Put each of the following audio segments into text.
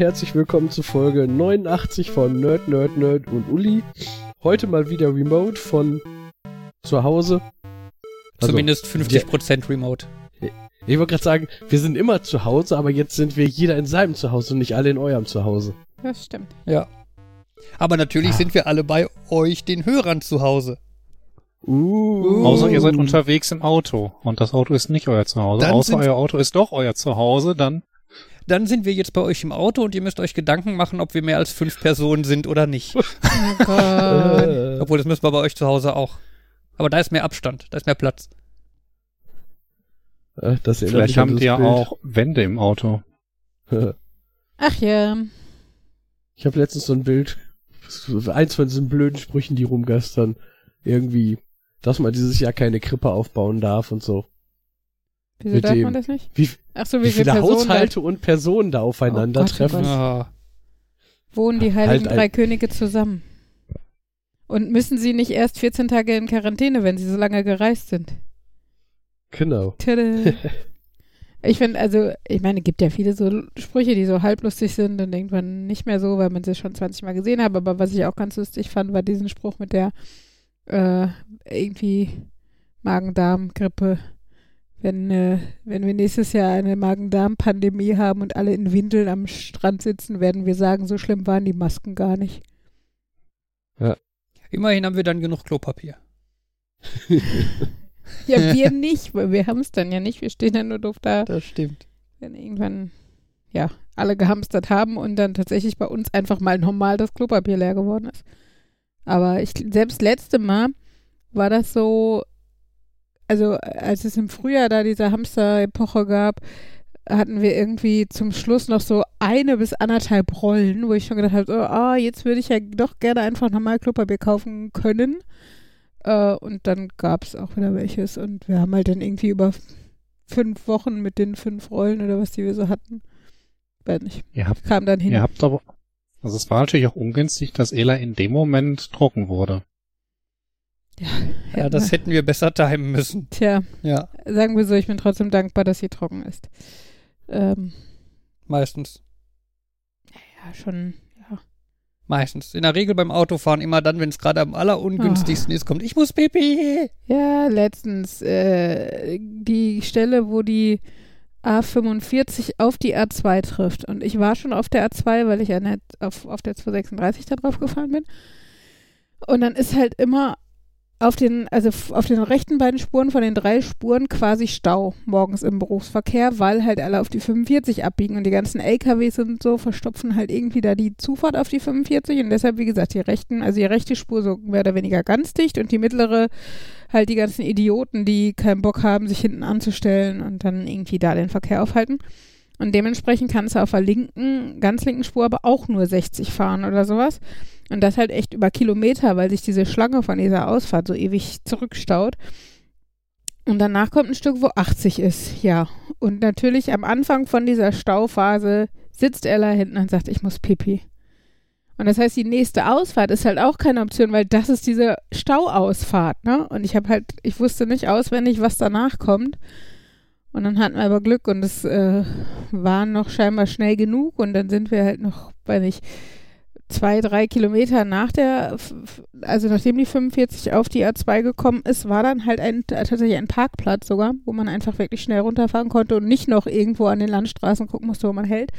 Herzlich willkommen zu Folge 89 von Nerd, Nerd, Nerd und Uli. Heute mal wieder remote von zu Hause. Also, Zumindest 50% remote. Ich wollte gerade sagen, wir sind immer zu Hause, aber jetzt sind wir jeder in seinem Zuhause und nicht alle in eurem Zuhause. Das stimmt. Ja. Aber natürlich ah. sind wir alle bei euch, den Hörern, zu Hause. Uh. Außer ihr seid unterwegs im Auto und das Auto ist nicht euer Zuhause. Dann Außer euer Auto ist doch euer Zuhause, dann. Dann sind wir jetzt bei euch im Auto und ihr müsst euch Gedanken machen, ob wir mehr als fünf Personen sind oder nicht. Oh. Obwohl, das müssen wir bei euch zu Hause auch. Aber da ist mehr Abstand, da ist mehr Platz. Äh, Vielleicht haben die ja auch Wände im Auto. Ach ja. Ich habe letztens so ein Bild, eins von diesen blöden Sprüchen, die rumgastern. Irgendwie, dass man dieses Jahr keine Krippe aufbauen darf und so. Wieso Mit darf dem, man das nicht? Wie, Ach so, wie, wie viele, viele Haushalte da? und Personen da aufeinandertreffen. Oh Wohnen die Heiligen halt Drei Könige zusammen? Und müssen sie nicht erst 14 Tage in Quarantäne, wenn sie so lange gereist sind? Genau. Tada. Ich finde, also, ich meine, es gibt ja viele so Sprüche, die so halblustig sind und irgendwann nicht mehr so, weil man sie schon 20 Mal gesehen hat. Aber was ich auch ganz lustig fand, war diesen Spruch mit der äh, irgendwie Magen-Darm-Grippe. Wenn, äh, wenn wir nächstes Jahr eine Magen-Darm-Pandemie haben und alle in Windeln am Strand sitzen, werden wir sagen, so schlimm waren die Masken gar nicht. Ja. Immerhin haben wir dann genug Klopapier. Ja, wir nicht, weil wir hamstern ja nicht. Wir stehen ja nur doof da. Das stimmt. Wenn irgendwann, ja, alle gehamstert haben und dann tatsächlich bei uns einfach mal normal das Klopapier leer geworden ist. Aber ich, selbst letzte Mal war das so, also als es im Frühjahr da diese Hamster-Epoche gab, hatten wir irgendwie zum Schluss noch so eine bis anderthalb Rollen, wo ich schon gedacht habe, oh, ah, jetzt würde ich ja doch gerne einfach nochmal Klopapier kaufen können. Äh, und dann gab es auch wieder welches. Und wir haben halt dann irgendwie über fünf Wochen mit den fünf Rollen oder was die wir so hatten. Weiß nicht. Ihr habt, kam dann hin. Ihr habt aber, also es war natürlich auch ungünstig, dass Ela in dem Moment trocken wurde. Ja, ja das hätten wir besser timen müssen. Tja, ja. sagen wir so, ich bin trotzdem dankbar, dass sie trocken ist. Ähm, Meistens. Ja, schon Meistens. In der Regel beim Autofahren immer dann, wenn es gerade am allerungünstigsten oh. ist, kommt, ich muss pipi. Ja, letztens äh, die Stelle, wo die A45 auf die A2 trifft. Und ich war schon auf der A2, weil ich ja nicht auf, auf der 236 da drauf gefahren bin. Und dann ist halt immer auf den, also auf den rechten beiden Spuren von den drei Spuren quasi Stau morgens im Berufsverkehr, weil halt alle auf die 45 abbiegen und die ganzen LKWs und so verstopfen halt irgendwie da die Zufahrt auf die 45 und deshalb, wie gesagt, die rechten, also die rechte Spur so mehr oder weniger ganz dicht und die mittlere halt die ganzen Idioten, die keinen Bock haben, sich hinten anzustellen und dann irgendwie da den Verkehr aufhalten. Und dementsprechend kannst du auf der linken, ganz linken Spur aber auch nur 60 fahren oder sowas. Und das halt echt über Kilometer, weil sich diese Schlange von dieser Ausfahrt so ewig zurückstaut. Und danach kommt ein Stück, wo 80 ist, ja. Und natürlich am Anfang von dieser Stauphase sitzt Ella hinten und sagt, ich muss pipi. Und das heißt, die nächste Ausfahrt ist halt auch keine Option, weil das ist diese Stauausfahrt, ne? Und ich habe halt, ich wusste nicht auswendig, was danach kommt. Und dann hatten wir aber Glück und es äh, war noch scheinbar schnell genug und dann sind wir halt noch, weiß nicht, zwei, drei Kilometer nach der, also nachdem die 45 auf die A2 gekommen ist, war dann halt ein, tatsächlich ein Parkplatz sogar, wo man einfach wirklich schnell runterfahren konnte und nicht noch irgendwo an den Landstraßen gucken musste, wo man hält.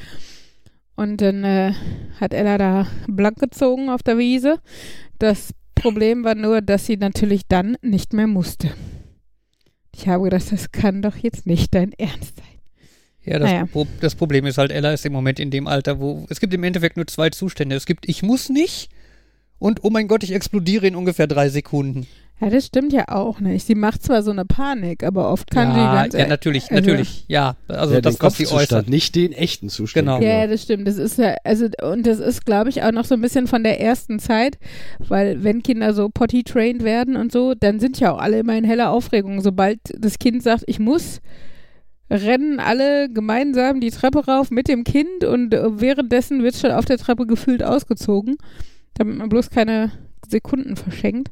Und dann äh, hat Ella da blank gezogen auf der Wiese. Das Problem war nur, dass sie natürlich dann nicht mehr musste. Ich habe gedacht, das kann doch jetzt nicht dein Ernst sein. Ja, das, naja. Pro das Problem ist halt, Ella ist im Moment in dem Alter, wo es gibt im Endeffekt nur zwei Zustände. Es gibt, ich muss nicht und oh mein Gott, ich explodiere in ungefähr drei Sekunden. Ja, das stimmt ja auch nicht. Sie macht zwar so eine Panik, aber oft kann ja, sie ganz. Ja, natürlich, also, natürlich, ja. Also ja, das, was sie äußert. Nicht den echten Zustand. Genau. Ja, das stimmt. Das ist ja, also, und das ist, glaube ich, auch noch so ein bisschen von der ersten Zeit, weil wenn Kinder so potty-trained werden und so, dann sind ja auch alle immer in heller Aufregung. Sobald das Kind sagt, ich muss, rennen alle gemeinsam die Treppe rauf mit dem Kind und äh, währenddessen wird schon auf der Treppe gefühlt ausgezogen, damit man bloß keine Sekunden verschenkt.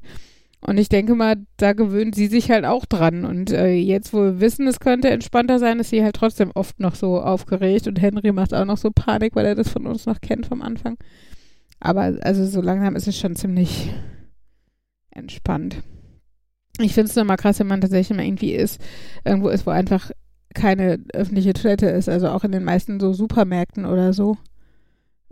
Und ich denke mal, da gewöhnt sie sich halt auch dran. Und äh, jetzt, wo wir wissen, es könnte entspannter sein, ist sie halt trotzdem oft noch so aufgeregt. Und Henry macht auch noch so Panik, weil er das von uns noch kennt vom Anfang. Aber also so langsam ist es schon ziemlich entspannt. Ich finde es nochmal krass, wenn man tatsächlich mal irgendwie ist, irgendwo ist, wo einfach keine öffentliche Toilette ist. Also auch in den meisten so Supermärkten oder so.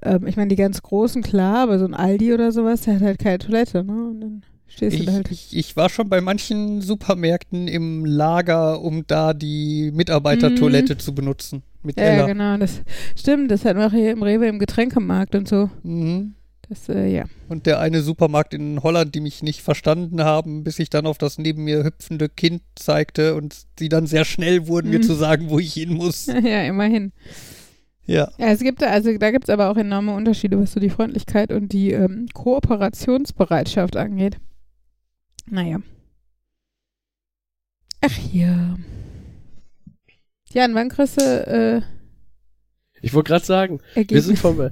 Ähm, ich meine, die ganz großen, klar, aber so ein Aldi oder sowas, der hat halt keine Toilette, ne? Und dann stehst du Ich, da halt. ich, ich war schon bei manchen Supermärkten im Lager, um da die Mitarbeitertoilette zu benutzen. Mit Mhm. Ja, ja, Ella. genau, das stimmt. Das hatten wir auch hier im Rewe im Getränkemarkt und so. Mhm. Das, äh, ja. Und der eine Supermarkt in Holland, die mich nicht verstanden haben, bis ich dann auf das neben mir hüpfende Kind zeigte und sie dann sehr schnell wurden, mir Mhm. zu sagen, wo ich hin muss. ja, immerhin. Ja. Ja, es gibt da, also da gibt es aber auch enorme Unterschiede, was so die Freundlichkeit und die ähm, Kooperationsbereitschaft angeht. Naja. Ach ja. Jan, wann kriegst du äh, Ich wollte gerade sagen, wir sind vom, äh,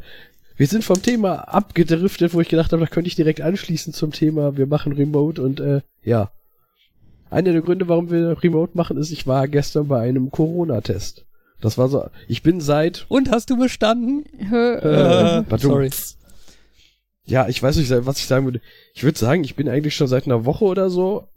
wir sind vom Thema abgedriftet, wo ich gedacht habe, da könnte ich direkt anschließen zum Thema, wir machen Remote und äh, ja. Einer der Gründe, warum wir Remote machen, ist, ich war gestern bei einem Corona-Test. Das war so, ich bin seit, Und hast du bestanden? Äh, Äh, pardon. sorry. Ja, ich weiß nicht, was ich sagen würde. Ich würde sagen, ich bin eigentlich schon seit einer Woche oder so,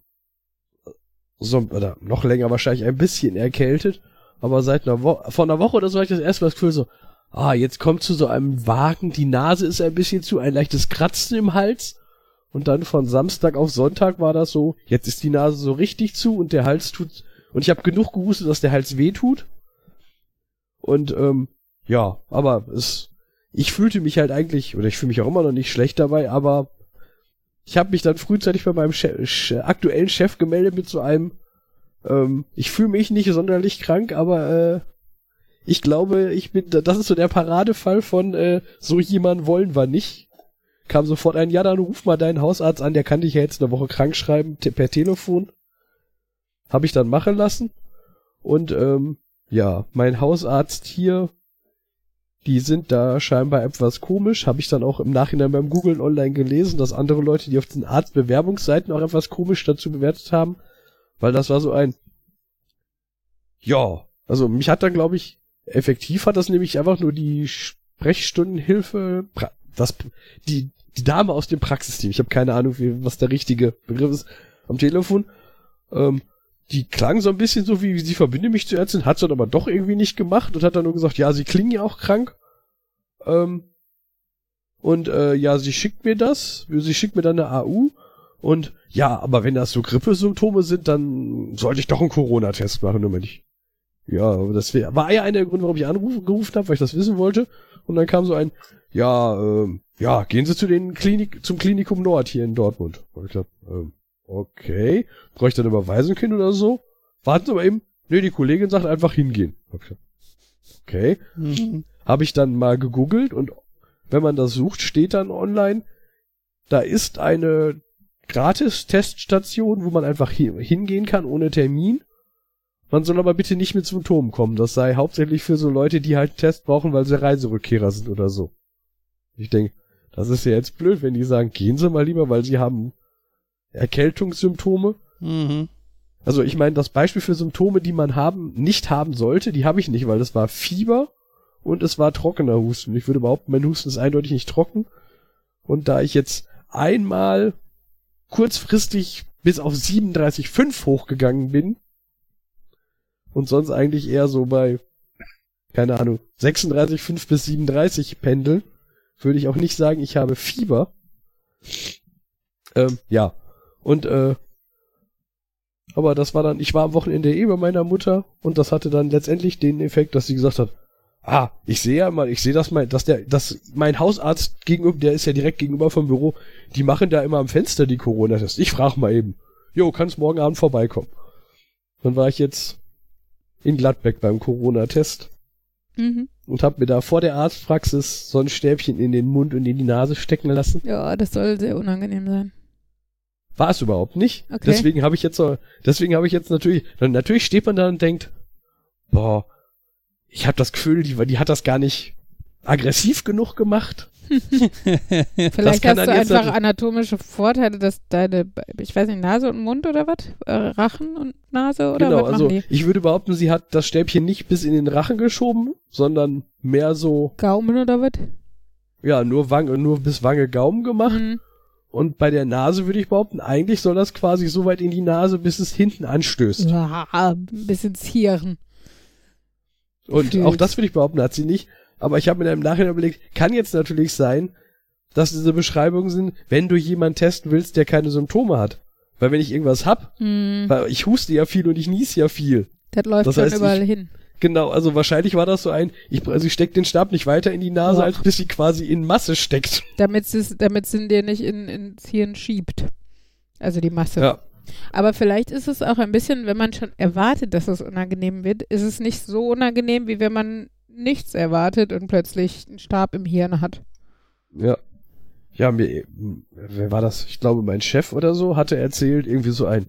so, oder noch länger wahrscheinlich ein bisschen erkältet, aber seit einer Woche, vor einer Woche oder so hatte ich das erste Mal das Gefühl so, ah, jetzt kommt zu so einem Wagen, die Nase ist ein bisschen zu, ein leichtes Kratzen im Hals. Und dann von Samstag auf Sonntag war das so, jetzt ist die Nase so richtig zu und der Hals tut, und ich habe genug gehustet, dass der Hals weh tut. Und ähm, ja, aber es, ich fühlte mich halt eigentlich, oder ich fühle mich auch immer noch nicht schlecht dabei, aber ich habe mich dann frühzeitig bei meinem Che Che aktuellen Chef gemeldet mit so einem, ähm, ich fühle mich nicht sonderlich krank, aber äh, ich glaube, ich bin, das ist so der Paradefall von äh, so jemand wollen wir nicht. Kam sofort ein, ja, dann ruf mal deinen Hausarzt an, der kann dich ja jetzt eine Woche krank schreiben per Telefon. Habe ich dann machen lassen. Und ähm, ja, mein Hausarzt hier, die sind da scheinbar etwas komisch. Habe ich dann auch im Nachhinein beim Googlen online gelesen, dass andere Leute, die auf den Arztbewerbungsseiten auch etwas komisch dazu bewertet haben. Weil das war so ein, ja, also mich hat dann, glaube ich, effektiv hat das nämlich einfach nur die Sprechstundenhilfe, das, die, die Dame aus dem Praxisteam, ich habe keine Ahnung, wie, was der richtige Begriff ist, am Telefon, ähm, die klang so ein bisschen so wie, sie verbinde mich zu Ärztin, hat dann aber doch irgendwie nicht gemacht und hat dann nur gesagt, ja, sie klingen ja auch krank. Ähm, und äh, ja, sie schickt mir das, sie schickt mir dann eine AU und ja, aber wenn das so Grippesymptome sind, dann sollte ich doch einen Corona-Test machen, wenn ich. Ja, das wär, war ja einer der Gründe, warum ich angerufen gerufen habe, weil ich das wissen wollte. Und dann kam so ein, ja, ähm, ja, gehen Sie zu den Klinik, zum Klinikum Nord hier in Dortmund. Und ich dachte, ähm, okay, brauche ich dann Überweisung hin oder so? Warten Sie mal eben. Nee, die Kollegin sagt einfach hingehen. Gesagt, Okay, Mhm. habe ich dann mal gegoogelt und wenn man das sucht, steht dann online, da ist eine Gratis-Teststation, wo man einfach hi- hingehen kann ohne Termin. Man soll aber bitte nicht mit Symptomen kommen. Das sei hauptsächlich für so Leute, die halt einen Test brauchen, weil sie Reiserückkehrer sind oder so. Ich denke, das ist ja jetzt blöd, wenn die sagen, gehen Sie mal lieber, weil Sie haben Erkältungssymptome. Mhm. Also ich meine, das Beispiel für Symptome, die man haben, nicht haben sollte, die habe ich nicht, weil das war Fieber und es war trockener Husten. Ich würde behaupten, mein Husten ist eindeutig nicht trocken. Und da ich jetzt einmal kurzfristig bis auf 37,5 hochgegangen bin und sonst eigentlich eher so bei, keine Ahnung, 36,5 bis 37 pendel, würde ich auch nicht sagen, ich habe Fieber. Ähm, ja. Und äh, aber das war dann, ich war am Wochenende eh bei meiner Mutter und das hatte dann letztendlich den Effekt, dass sie gesagt hat, ah, ich sehe ja mal, ich sehe das mal, dass der, dass mein Hausarzt gegenüber, der ist ja direkt gegenüber vom Büro, die machen da immer am Fenster die Corona-Tests. Ich frage mal eben, jo, kannst morgen Abend vorbeikommen. Dann war ich jetzt in Gladbeck beim Corona-Test Mhm. und habe mir da vor der Arztpraxis so ein Stäbchen in den Mund und in die Nase stecken lassen. Ja, das soll sehr unangenehm sein. War es überhaupt nicht. Okay. Deswegen habe ich jetzt so, deswegen habe ich jetzt natürlich, natürlich steht man da und denkt, boah, ich habe das Gefühl, die, die hat das gar nicht aggressiv genug gemacht. Vielleicht hast du einfach anatomische Vorteile, dass deine, ich weiß nicht, Nase und Mund oder was? Äh, Rachen und Nase oder genau, was also machen die? ich würde behaupten, sie hat das Stäbchen nicht bis in den Rachen geschoben, sondern mehr so, Gaumen oder was? ja, nur Wange, nur bis Wange Gaumen gemacht. Mhm. Und bei der Nase würde ich behaupten, eigentlich soll das quasi so weit in die Nase, bis es hinten anstößt. Ja, ein bisschen zieren. Und Gefühlt. auch das würde ich behaupten, hat sie nicht. Aber ich habe mir im Nachhinein überlegt, kann jetzt natürlich sein, dass diese Beschreibungen sind, wenn du jemanden testen willst, der keine Symptome hat. Weil wenn ich irgendwas hab, Mhm. weil ich huste ja viel und ich niese ja viel. Das läuft Das schon heißt, überall ich- hin. Genau, also wahrscheinlich war das so ein, ich, also ich steck den Stab nicht weiter in die Nase, Ja. als bis sie quasi in Masse steckt. Damit es damit es in dir nicht in, ins Hirn schiebt. Also die Masse. Ja. Aber vielleicht ist es auch ein bisschen, wenn man schon erwartet, dass es unangenehm wird, ist es nicht so unangenehm, wie wenn man nichts erwartet und plötzlich einen Stab im Hirn hat. Ja. Ja, mir, wer war das? Ich glaube, mein Chef oder so hatte erzählt, irgendwie so ein,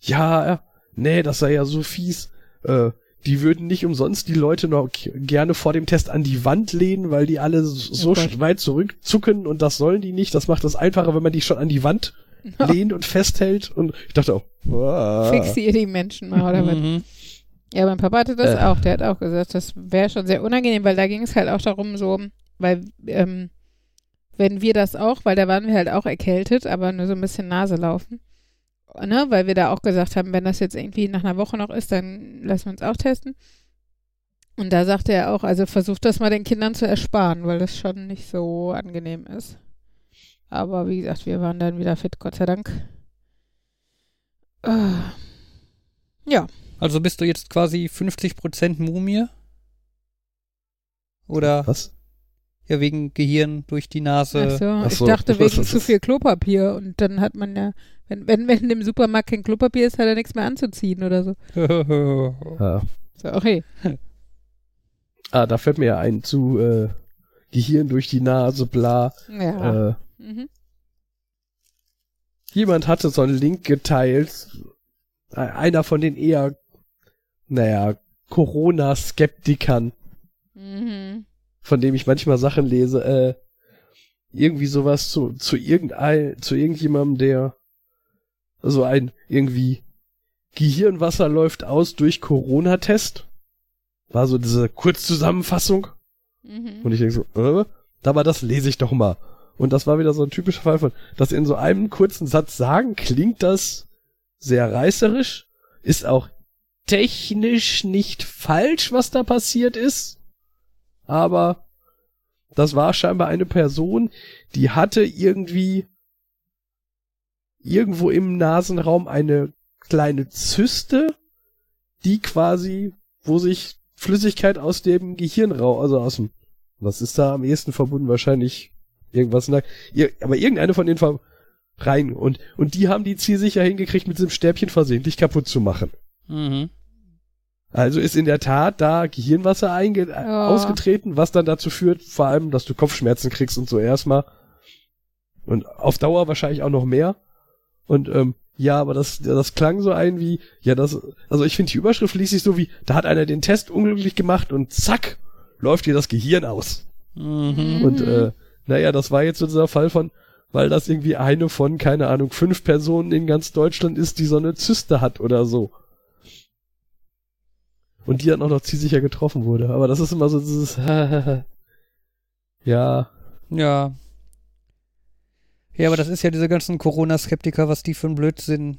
ja, nee, das sei ja so fies, äh, die würden nicht umsonst die Leute noch gerne vor dem Test an die Wand lehnen, weil die alle so Oh Gott. sch- weit zurückzucken und das sollen die nicht. Das macht es einfacher, wenn man die schon an die Wand lehnt und festhält. Und ich dachte auch, wow. Fixier die Menschen mal oder was. Mhm. Ja, mein Papa hatte das Äh. auch. Der hat auch gesagt, das wäre schon sehr unangenehm, weil da ging es halt auch darum, so, weil, ähm, wenn wir das auch, weil da waren wir halt auch erkältet, aber nur so ein bisschen Nase laufen. Ne? Weil wir da auch gesagt haben, wenn das jetzt irgendwie nach einer Woche noch ist, dann lassen wir uns auch testen. Und da sagte er auch, also versucht das mal den Kindern zu ersparen, weil das schon nicht so angenehm ist. Aber wie gesagt, wir waren dann wieder fit, Gott sei Dank. Äh, ja. Also bist du jetzt quasi 50% Mumie? Oder Was? ja wegen Gehirn durch die Nase? Ach so, ach ich so. dachte Was wegen zu viel Klopapier und dann hat man ja, wenn, wenn, wenn im Supermarkt kein Klopapier ist, hat er nichts mehr anzuziehen oder so. Ja. So, okay. Ah, da fällt mir ja ein zu äh, Gehirn durch die Nase, bla. Ja. Äh, mhm. jemand hatte so einen Link geteilt. Einer von den eher, naja, Corona-Skeptikern, Mhm. von dem ich manchmal Sachen lese, äh, irgendwie sowas zu, zu irgendein, zu irgendjemandem, der so ein irgendwie Gehirnwasser läuft aus durch Corona-Test. War so diese Kurzzusammenfassung. Mhm. Und ich denke so, äh, aber das lese ich doch mal. Und das war wieder so ein typischer Fall von, dass in so einem kurzen Satz sagen, klingt das sehr reißerisch, ist auch technisch nicht falsch, was da passiert ist, aber das war scheinbar eine Person, die hatte irgendwie irgendwo im Nasenraum eine kleine Zyste, die quasi, wo sich Flüssigkeit aus dem Gehirnraum, also aus dem, was ist da am ehesten verbunden? Wahrscheinlich irgendwas, aber irgendeine von den Ver rein und, und die haben die zielsicher hingekriegt, mit diesem Stäbchen versehentlich kaputt zu machen. Mhm. Also ist in der Tat da Gehirnwasser einge Ja. ausgetreten, was dann dazu führt, vor allem, dass du Kopfschmerzen kriegst und so erstmal. Und auf Dauer wahrscheinlich auch noch mehr. Und ähm, ja, aber das, das klang so ein wie, ja, das, also ich finde die Überschrift liest sich so wie, da hat einer den Test unglücklich gemacht und zack, läuft dir das Gehirn aus. Mhm. Und äh, naja, das war jetzt so dieser Fall von, weil das irgendwie eine von, keine Ahnung, fünf Personen in ganz Deutschland ist, die so eine Zyste hat oder so. Und die dann auch noch zielsicher getroffen wurde. Aber das ist immer so dieses, ja, Ja. Ja, aber das ist ja diese ganzen Corona-Skeptiker, was die für einen Blödsinn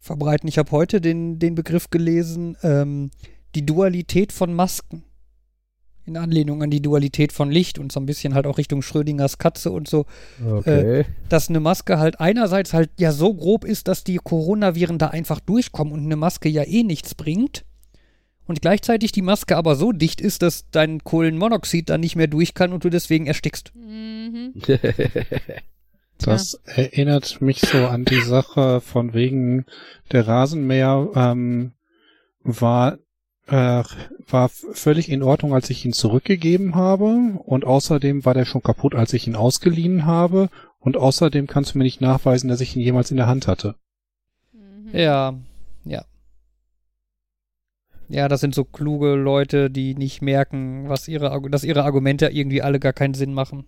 verbreiten. Ich habe heute den, den Begriff gelesen, ähm, die Dualität von Masken. In Anlehnung an die Dualität von Licht und so ein bisschen halt auch Richtung Schrödingers Katze und so, okay. dass eine Maske halt einerseits halt ja so grob ist, dass die Coronaviren da einfach durchkommen und eine Maske ja eh nichts bringt. Und gleichzeitig die Maske aber so dicht ist, dass dein Kohlenmonoxid da nicht mehr durch kann und du deswegen erstickst. Mhm. Das erinnert mich so an die Sache von wegen der Rasenmäher ähm, war äh, war völlig in Ordnung, als ich ihn zurückgegeben habe und außerdem war der schon kaputt, als ich ihn ausgeliehen habe und außerdem kannst du mir nicht nachweisen, dass ich ihn jemals in der Hand hatte. Mhm. Ja, ja. Ja, das sind so kluge Leute, die nicht merken, was ihre, dass ihre Argumente irgendwie alle gar keinen Sinn machen.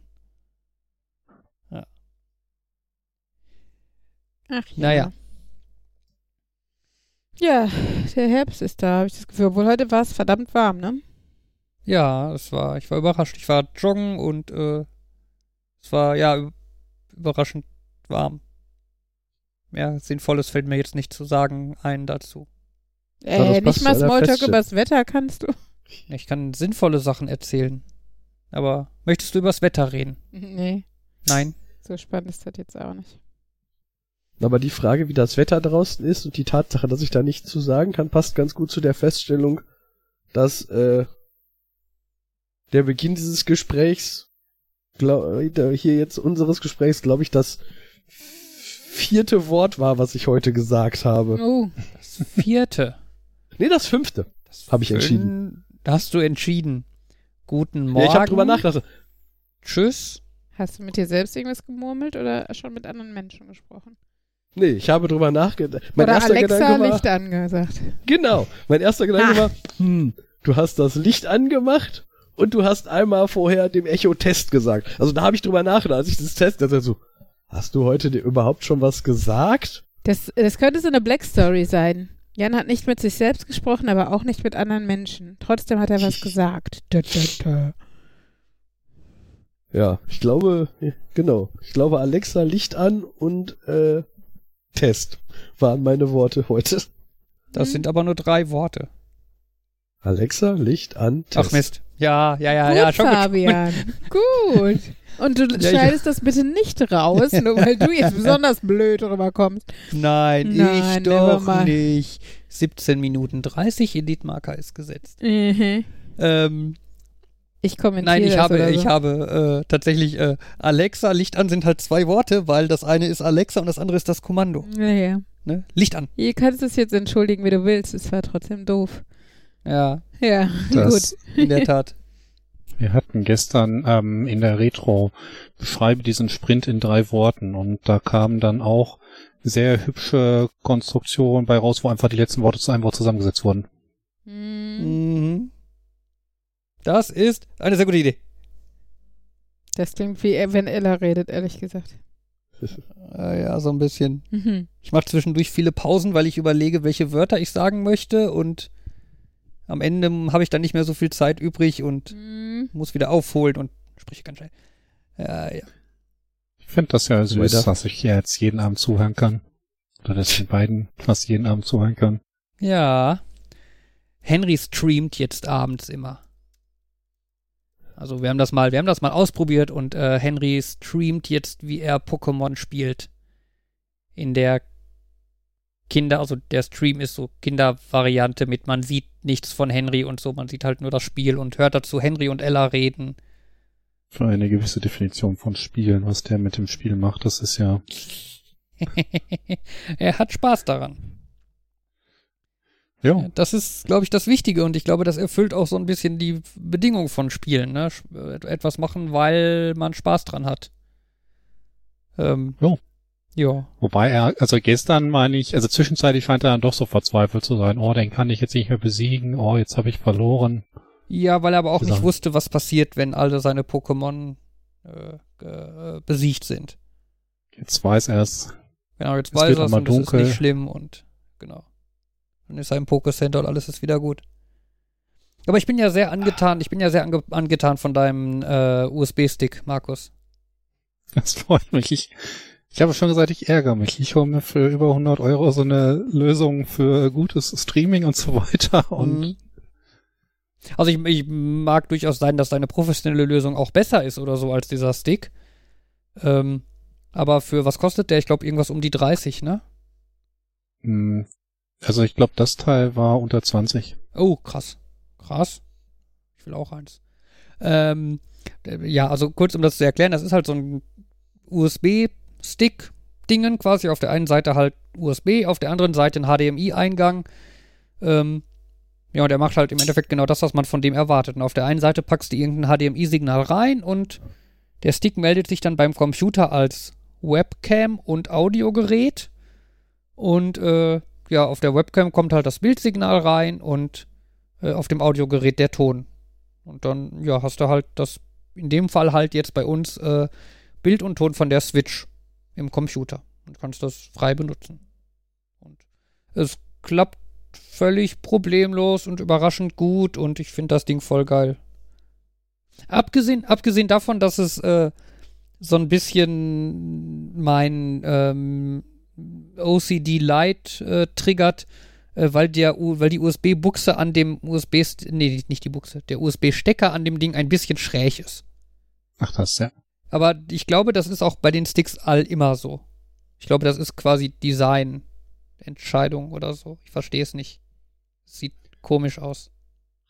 Ach ja. Naja. Ja, der Herbst ist da, habe ich das Gefühl. Obwohl heute war es verdammt warm, ne? Ja, es war, ich war überrascht. Ich war joggen und äh, es war ja überraschend warm. Mehr Sinnvolles fällt mir jetzt nicht zu sagen ein dazu. Ja, das Äh, nicht mal Smalltalk übers Wetter kannst du. Ich kann sinnvolle Sachen erzählen. Aber möchtest du übers Wetter reden? Nee, Nein. so spannend ist das jetzt auch nicht. Aber die Frage, wie das Wetter draußen ist und die Tatsache, dass ich da nichts zu sagen kann, passt ganz gut zu der Feststellung, dass äh, der Beginn dieses Gesprächs, glaub, äh, hier jetzt unseres Gesprächs, glaube ich, das vierte Wort war, was ich heute gesagt habe. Oh, Das vierte. Nee, das fünfte. Das Hab ich entschieden. Hast du entschieden. Guten Morgen. Ja, ich habe drüber nachgedacht. Tschüss. hast du mit dir selbst irgendwas gemurmelt oder schon mit anderen Menschen gesprochen? Nee, ich habe drüber nachgedacht. Mein oder erster Alexa Gedanke war, Licht angesagt. Genau. Mein erster Gedanke Ah. war, hm, du hast das Licht angemacht und du hast einmal vorher dem Echo Test gesagt. Also da habe ich drüber nachgedacht, als ich das Test, da so, hast du heute dir überhaupt schon was gesagt? Das, das könnte so eine Black Story sein. Jan hat nicht mit sich selbst gesprochen, aber auch nicht mit anderen Menschen. Trotzdem hat er was gesagt. Da, da, da. Ja, ich glaube, genau. Ich glaube, Alexa Licht an und äh, Test waren meine Worte heute. Das Hm. sind aber nur drei Worte. Alexa Licht an Test. Ach Mist. Ja, ja, ja, gut, ja, schon gut. Fabian. Gut. Und du ich- schneidest das bitte nicht raus, nur weil du jetzt besonders blöd rüberkommst. Nein, Nein, ich doch nicht. 17 Minuten 30 Editmarker ist gesetzt. Mhm. Ähm, Ich kommentiere nein, ich habe, so. ich habe äh, tatsächlich äh, Alexa, Licht an sind halt zwei Worte, weil das eine ist Alexa und das andere ist das Kommando. Ja, ja. Ne? Licht an. Ihr kannst es jetzt entschuldigen, wie du willst. Es war trotzdem doof. Ja, Ja, Das, gut. in der Tat. Wir hatten gestern ähm, in der Retro beschreibe diesen Sprint in drei Worten und da kamen dann auch sehr hübsche Konstruktionen bei raus, wo einfach die letzten Worte zu einem Wort zusammengesetzt wurden. Mhm. Das ist eine sehr gute Idee. Das klingt wie wenn Ella redet, ehrlich gesagt. Äh, ja, so ein bisschen. Mhm. Ich mache zwischendurch viele Pausen, weil ich überlege, welche Wörter ich sagen möchte und am Ende habe ich dann nicht mehr so viel Zeit übrig und Mhm. muss wieder aufholen und spreche ganz schnell. Ja, ja. Ich finde das ja süß, Weiter. dass ich jetzt jeden Abend zuhören kann. Oder dass ich den beiden fast jeden Abend zuhören kann. Ja. Henry streamt jetzt abends immer. Also wir haben das mal, wir haben das mal ausprobiert und äh, Henry streamt jetzt, wie er Pokémon spielt. In der Kinder, also der Stream ist so Kindervariante mit, man sieht nichts von Henry und so, man sieht halt nur das Spiel und hört dazu Henry und Ella reden. Für eine gewisse Definition von Spielen, was der mit dem Spiel macht, das ist ja. er hat Spaß daran. Ja, Das ist, glaube ich, das Wichtige und ich glaube, das erfüllt auch so ein bisschen die Bedingung von Spielen. Ne? Äh, Etwas machen, weil man Spaß dran hat. Ähm, Ja. Ja. Wobei er, also gestern meine ich, also zwischenzeitlich scheint er dann doch so verzweifelt zu sein. Oh, den kann ich jetzt nicht mehr besiegen. Oh, jetzt habe ich verloren. Ja, weil er aber auch nicht Sagen. wusste, was passiert, wenn alle seine Pokémon äh, äh, besiegt sind. Jetzt weiß er es. Genau, jetzt Es weiß er es immer und es ist dunkel. nicht schlimm und genau. Dann ist er im Pokécenter und alles ist wieder gut. Aber ich bin ja sehr angetan, ich bin ja sehr ange angetan von deinem äh, USB-Stick, Markus. Das freut mich. Ich, ich habe schon gesagt, ich ärgere mich. Ich hole mir für über 100 Euro so eine Lösung für gutes Streaming und so weiter. Und Mhm. Also ich, ich mag durchaus sein, dass deine professionelle Lösung auch besser ist oder so als dieser Stick. Ähm, aber für was kostet der? Ich glaube irgendwas um die 30, ne? Also ich glaube, das Teil war unter 20. Oh, krass. Krass. Ich will auch eins. Ähm, äh, ja, also kurz um das zu erklären, das ist halt so ein USB-Stick-Dingen quasi. Auf der einen Seite halt USB, auf der anderen Seite ein HDMI-Eingang. Ähm, ja, und er macht halt im Endeffekt genau das, was man von dem erwartet. Und auf der einen Seite packst du irgendein HDMI-Signal rein und der Stick meldet sich dann beim Computer als Webcam und Audiogerät. Und äh, ja, auf der Webcam kommt halt das Bildsignal rein und äh, auf dem Audiogerät der Ton. Und dann, ja, hast du halt das, in dem Fall halt jetzt bei uns, äh, Bild und Ton von der Switch im Computer. und kannst das frei benutzen. Und es klappt völlig problemlos und überraschend gut und ich finde das Ding voll geil. Abgesehen, abgesehen davon, dass es äh, so ein bisschen mein ähm, OCD Light äh, triggert, äh, weil, der, weil die USB-Buchse an dem USB, nee, nicht die Buchse, der USB-Stecker an dem Ding ein bisschen schräg ist. Ach, das, ja. Aber ich glaube, das ist auch bei den Sticks all immer so. Ich glaube, das ist quasi Design-Entscheidung oder so. Ich verstehe es nicht. Sieht komisch aus.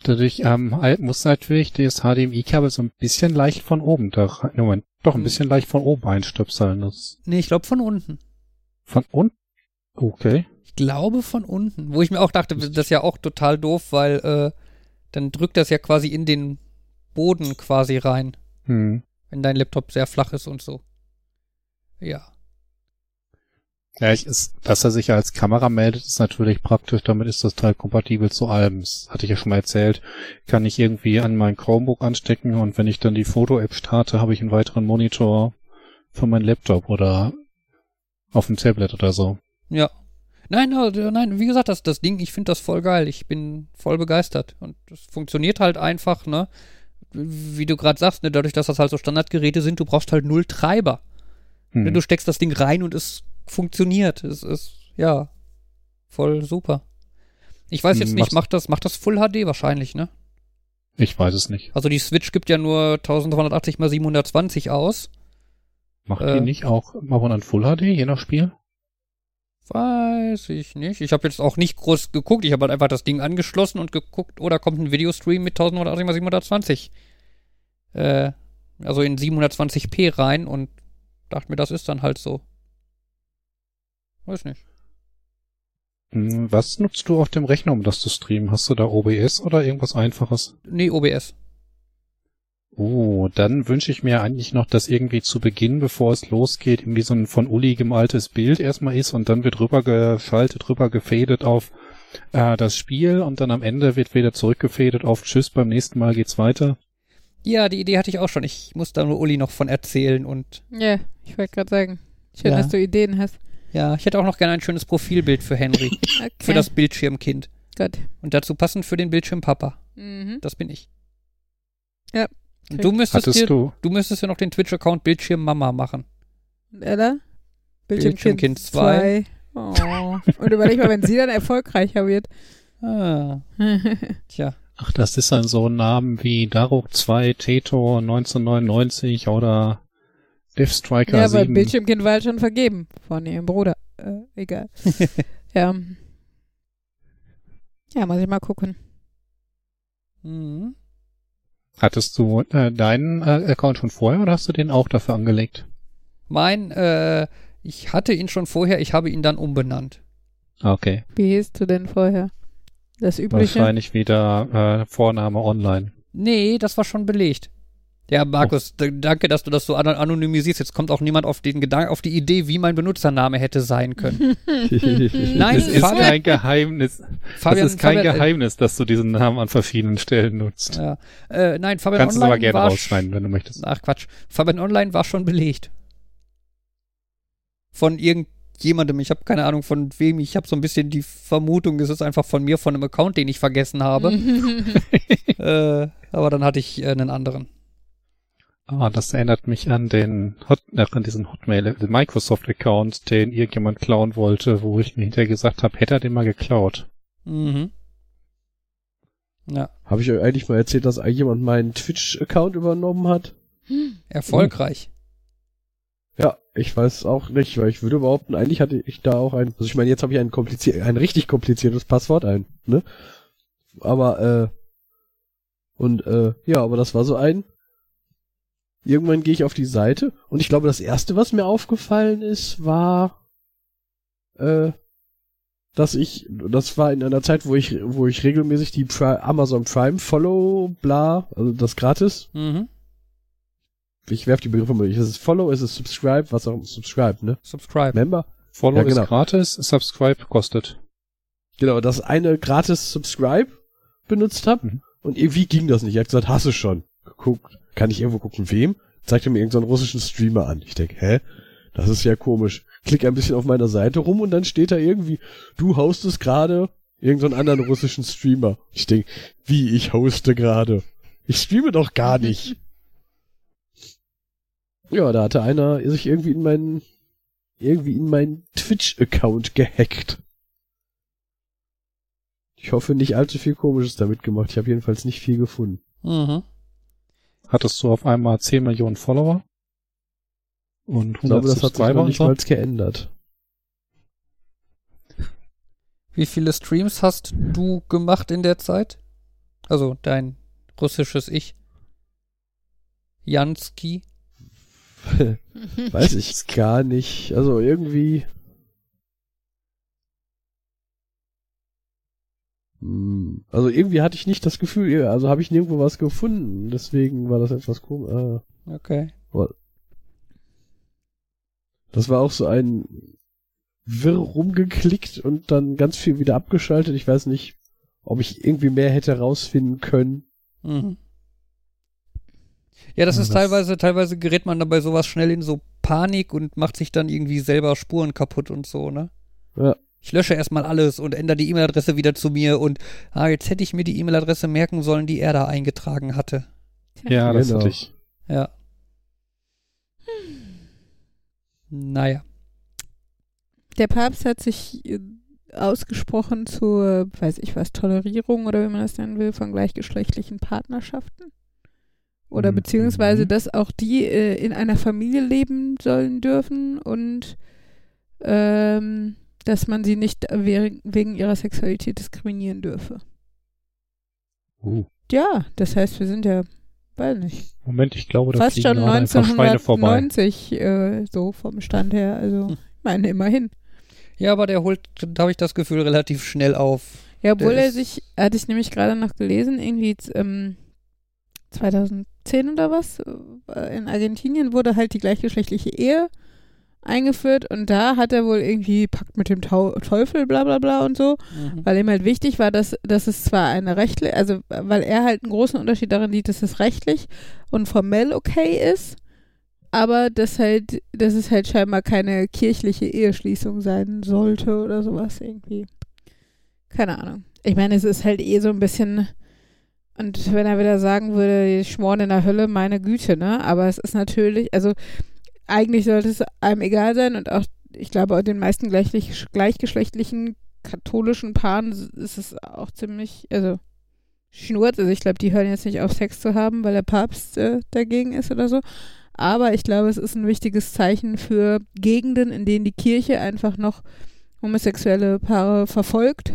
Dadurch ähm, muss natürlich das HDMI-Kabel so ein bisschen leicht von oben da rein. Moment, doch ein hm. bisschen leicht von oben einstöpseln. Das nee, ich glaube von unten. Von unten? Okay. Ich glaube von unten. Wo ich mir auch dachte, das ist ja auch total doof, weil äh, dann drückt das ja quasi in den Boden quasi rein. Hm. Wenn dein Laptop sehr flach ist und so. Ja. Ja, ich ist, dass er sich als Kamera meldet, ist natürlich praktisch. Damit ist das Teil kompatibel zu allem. Das hatte ich ja schon mal erzählt. Kann ich irgendwie an mein Chromebook anstecken und wenn ich dann die Foto-App starte, habe ich einen weiteren Monitor für meinen Laptop oder auf dem Tablet oder so. Ja. Nein, nein, wie gesagt, das, das Ding, ich finde das voll geil. Ich bin voll begeistert. Und es funktioniert halt einfach, ne? Wie du gerade sagst, ne? dadurch, dass das halt so Standardgeräte sind, du brauchst halt null Treiber. Hm. Du steckst das Ding rein und es funktioniert. Es ist, ja, voll super. Ich weiß jetzt nicht, macht das, macht das Full HD wahrscheinlich, ne? Ich weiß es nicht. Also die Switch gibt ja nur 1380 x 720 aus. Macht äh, die nicht auch mal an Full HD, je nach Spiel? Weiß ich nicht. Ich habe jetzt auch nicht groß geguckt. Ich habe halt einfach das Ding angeschlossen und geguckt, oder oh, kommt ein Videostream mit 1080 x 720. Äh, also in 720p rein und dachte mir, das ist dann halt so. Weiß nicht. Hm, was nutzt du auf dem Rechner, um das zu streamen? Hast du da OBS oder irgendwas einfaches? Nee, OBS. Oh, dann wünsche ich mir eigentlich noch, dass irgendwie zu Beginn, bevor es losgeht, irgendwie so ein von Uli gemaltes Bild erstmal ist und dann wird rübergeschaltet, rübergefadet auf äh, das Spiel und dann am Ende wird wieder zurückgefadet auf Tschüss, beim nächsten Mal geht's weiter. Ja, die Idee hatte ich auch schon. Ich muss da nur Uli noch von erzählen und. Ja, ich wollte gerade sagen. Schön, ja. dass du Ideen hast. Ja, ich hätte auch noch gerne ein schönes Profilbild für Henry. okay. Für das Bildschirmkind. Gut. Und dazu passend für den Bildschirmpapa. Mhm. Das bin ich. Ja. Du müsstest dir, du? du müsstest ja noch den Twitch-Account Bildschirmmama machen. Oder? Bildschirmkind 2. Oh. Und überleg mal, wenn sie dann erfolgreicher wird. Ah. Tja. Ach, das ist dann so ein Namen wie Daruk 2, Teto 1999 oder Death Striker Ja, aber Bildschirmkind war halt schon vergeben von ihrem Bruder. Äh, egal. ja. Ja, muss ich mal gucken. Mhm. Hattest du äh, deinen äh, Account schon vorher oder hast du den auch dafür angelegt? Mein, äh, ich hatte ihn schon vorher, ich habe ihn dann umbenannt. Okay. Wie hieß du denn vorher? Das übliche? Wahrscheinlich wieder äh, Vorname online. Nee, das war schon belegt. Ja, Markus, oh. danke, dass du das so anonymisierst. Jetzt kommt auch niemand auf den Gedanken, auf die Idee, wie mein Benutzername hätte sein können. Nein, das ist Fabian, kein Geheimnis. Fabian, das ist kein Fabian, Geheimnis, dass du diesen Namen an verschiedenen Stellen nutzt. Ja. Äh, nein, Fabian Kannst Online. Kannst du aber gerne rausschneiden, wenn du möchtest. Ach Quatsch. Fabian Online war schon belegt. Von irgendjemandem. Ich habe keine Ahnung von wem. Ich habe so ein bisschen die Vermutung, es ist einfach von mir, von einem Account, den ich vergessen habe. äh, aber dann hatte ich äh, einen anderen. Ah, das erinnert mich an den Hot, äh, an diesen Hotmail, den Microsoft-Account, den irgendjemand klauen wollte, wo ich mir hinterher gesagt habe, hätte er den mal geklaut. Mhm. Ja. Habe ich euch eigentlich mal erzählt, dass jemand meinen Twitch-Account übernommen hat? Hm. Erfolgreich. Ja, ich weiß auch nicht, weil ich würde behaupten, eigentlich hatte ich da auch ein, also ich meine, jetzt habe ich ein kompliziert, ein richtig kompliziertes Passwort ein, ne? Aber, äh, und, äh, ja, aber das war so ein, Irgendwann gehe ich auf die Seite und ich glaube, das erste, was mir aufgefallen ist, war, äh, dass ich, das war in einer Zeit, wo ich, wo ich regelmäßig die Pri Amazon Prime Follow, bla, also das gratis. Mhm. Ich werf die Begriffe mal. Ist es Follow, ist es Subscribe, was auch Subscribe, ne? Subscribe. Member? Follow ja, genau. ist gratis, Subscribe kostet. Genau, das eine gratis Subscribe benutzt habe mhm. und irgendwie ging das nicht. Er hat gesagt, hast du schon. Geguckt kann ich irgendwo gucken, wem? Zeigt er mir irgendeinen russischen Streamer an. Ich denke, hä? das ist ja komisch. Klick ein bisschen auf meiner Seite rum und dann steht da irgendwie, du hostest gerade irgendeinen anderen russischen Streamer. Ich denk, wie ich hoste gerade. Ich streame doch gar nicht. Ja, da hatte einer sich irgendwie in meinen, irgendwie in meinen Twitch-Account gehackt. Ich hoffe, nicht allzu viel Komisches damit gemacht. Ich habe jedenfalls nicht viel gefunden. Mhm. Hattest du auf einmal 10 Millionen Follower? Und Ich glaube, das hat sich noch nicht so? mal geändert. Wie viele Streams hast du gemacht in der Zeit? Also dein russisches Ich. Jansky. Weiß ich gar nicht. Also irgendwie. Also irgendwie hatte ich nicht das Gefühl, also habe ich nirgendwo was gefunden. Deswegen war das etwas komisch. Ah. Okay. Das war auch so ein wirr rumgeklickt und dann ganz viel wieder abgeschaltet. Ich weiß nicht, ob ich irgendwie mehr hätte rausfinden können. Mhm. Ja, das Ja, ist das- teilweise, teilweise gerät man dabei sowas schnell in so Panik und macht sich dann irgendwie selber Spuren kaputt und so, ne? Ja. Ich lösche erstmal alles und ändere die E-Mail-Adresse wieder zu mir und ah, jetzt hätte ich mir die E-Mail-Adresse merken sollen, die er da eingetragen hatte. Ja, das Genau. hatte ich. Ja. Naja. Der Papst hat sich äh, ausgesprochen zur, weiß ich was, Tolerierung oder wie man das nennen will, von gleichgeschlechtlichen Partnerschaften. Oder Mhm. beziehungsweise, dass auch die äh, in einer Familie leben sollen dürfen und ähm, dass man sie nicht we wegen ihrer Sexualität diskriminieren dürfe. Uh. Ja, das heißt, wir sind ja, weiß nicht, Moment, ich glaube, da fast fliegen schon gerade einfach Schweine vorbei. 1990 äh, so vom Stand her. Also, Hm. ich meine, immerhin. Ja, aber der holt, da habe ich das Gefühl, relativ schnell auf. Ja, obwohl Der er ist- sich, hatte ich nämlich gerade noch gelesen, irgendwie ähm, 2010 oder was, äh, in Argentinien wurde halt die gleichgeschlechtliche Ehe eingeführt und da hat er wohl irgendwie Pakt mit dem Tau Teufel, bla bla bla und so, Mhm. weil ihm halt wichtig war, dass, dass es zwar eine rechtliche, also weil er halt einen großen Unterschied darin sieht, dass es rechtlich und formell okay ist, aber dass halt, dass es halt scheinbar keine kirchliche Eheschließung sein sollte oder sowas irgendwie. Keine Ahnung. Ich meine, es ist halt eh so ein bisschen, und wenn er wieder sagen würde, die Schmoren in der Hölle, meine Güte, ne? Aber es ist natürlich, also eigentlich sollte es einem egal sein und auch, ich glaube, auch den meisten gleichgeschlechtlichen katholischen Paaren ist es auch ziemlich, also Schnurz, also ich glaube, die hören jetzt nicht auf, Sex zu haben, weil der Papst äh, dagegen ist oder so. Aber ich glaube, es ist ein wichtiges Zeichen für Gegenden, in denen die Kirche einfach noch homosexuelle Paare verfolgt,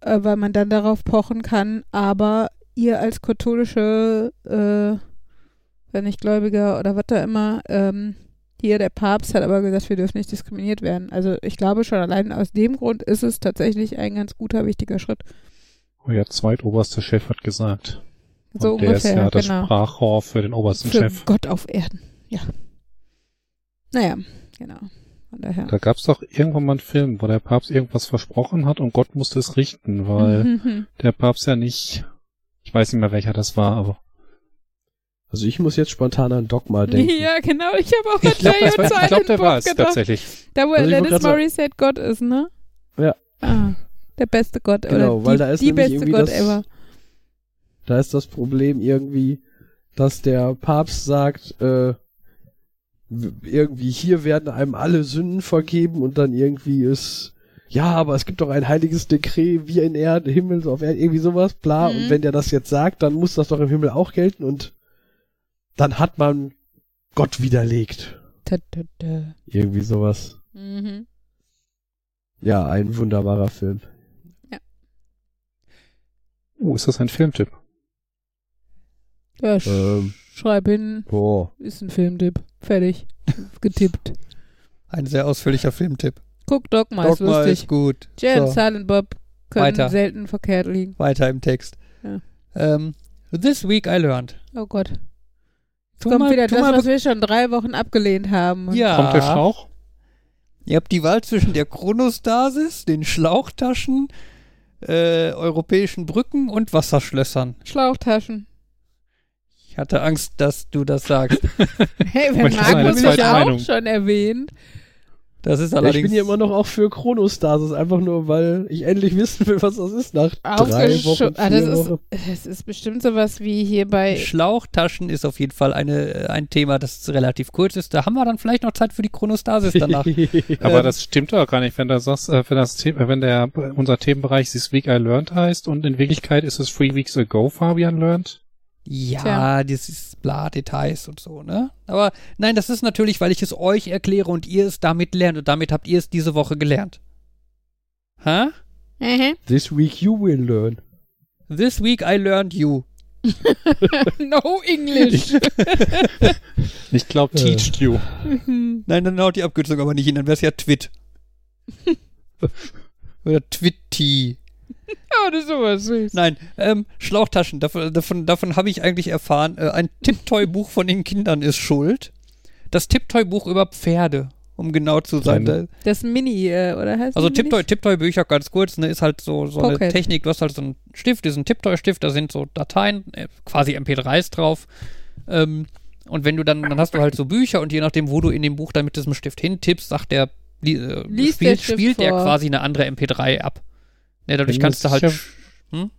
äh, weil man dann darauf pochen kann, aber ihr als katholische, äh, wenn nicht Gläubiger oder was da immer, ähm, hier der Papst hat aber gesagt, wir dürfen nicht diskriminiert werden. Also ich glaube schon allein aus dem Grund ist es tatsächlich ein ganz guter, wichtiger Schritt. Euer zweitoberster Chef hat gesagt. So Und der ungefähr, ist ja das genau. Sprachrohr für den obersten Für Chef. Gott auf Erden, ja. Naja, genau. Von daher. Da gab's doch irgendwann mal einen Film, wo der Papst irgendwas versprochen hat und Gott musste es richten, weil Mhm. der Papst ja nicht, ich weiß nicht mehr welcher das war, aber Also ich muss jetzt spontan an Dogma denken. Ja, genau. Ich habe auch ich glaube, Jay und war, ich glaub, der war es gedacht. tatsächlich. Da, wo Also Alanis Morissette Gott ist, ne? Ja. Ah, der beste Gott. Genau, oder weil die, da ist die nämlich beste Gott das- ever. Da ist das Problem irgendwie, dass der Papst sagt, äh, irgendwie hier werden einem alle Sünden vergeben und dann irgendwie ist, ja, aber es gibt doch ein heiliges Dekret wie in Erde, Himmel, so auf Erden, irgendwie sowas, bla. Mhm. Und wenn der das jetzt sagt, dann muss das doch im Himmel auch gelten und dann hat man Gott widerlegt. Ta, ta, ta. Irgendwie sowas. Mhm. Ja, ein wunderbarer Film. Oh, ist das ein Filmtipp? Ja, sch Ähm, schreib hin, boah. ist ein Filmtipp. Fertig. Getippt. Ein sehr ausführlicher Filmtipp. Guck Dogma, ist Dogma lustig. ist gut. Jay und So, Silent Bob können Weiter. selten verkehrt liegen. weiter im Text. Ja. Ähm, this week I learned. Oh Gott. Tu kommt mal- wieder tu das, mal was wir schon drei Wochen abgelehnt haben. Ja. Kommt der Schlauch? Ihr habt die Wahl zwischen der Chronostasis, den Schlauchtaschen, äh, europäischen Brücken und Wasserschlössern. Schlauchtaschen. Ich hatte Angst, dass du das sagst. Hey, Markus mich zweite auch Meinung? schon erwähnt. Das ist Ja, ich allerdings. bin ja immer noch auch für Chronostasis, einfach nur, weil ich endlich wissen will, was das ist nach drei Aufgescho- Wochen, ah, das, ist, Wochen. das ist bestimmt sowas wie hier bei. Schlauchtaschen ist auf jeden Fall eine, ein Thema, das relativ kurz ist. Da haben wir dann vielleicht noch Zeit für die Chronostasis danach. Aber Ähm, das stimmt doch gar nicht, wenn du sagst, äh, wenn das The- wenn der unser Themenbereich This Week I Learned heißt und in Wirklichkeit ist es Three Weeks Ago Fabian Learned. Ja, Tja. das ist bla Details und so, ne? Aber nein, das ist natürlich, weil ich es euch erkläre und ihr es damit lernt und damit habt ihr es diese Woche gelernt. Hä? Mhm. This week you will learn. This week I learned you. no English. Ich glaube, teached you. Nein, dann haut die Abkürzung aber nicht hin, dann wäre es ja Twit. Oder Twitty. Oh, das ist sowas süß. Nein, ähm, Schlauchtaschen, davon, davon, davon habe ich eigentlich erfahren. Äh, ein Tipptoy-Buch von den Kindern ist schuld. Das Tipptoy-Buch über Pferde, um genau zu sein. Da, Das Mini, äh, oder heißt also das Tipptoy? Tipptoy-Bücher, ganz kurz, ne, ist halt so, so eine. Technik. Du hast halt so einen Stift, diesen Tipptoy-Stift, da sind so Dateien, äh, quasi MP3s drauf. Ähm, und wenn du dann, dann hast du halt so Bücher und je nachdem, wo du in dem Buch dann mit diesem Stift hintippst, sagt der, li, äh, Liest der spielt, spielt der vor. quasi eine andere MP3 ab. Ne, dadurch kannst du halt. sicher- Hm?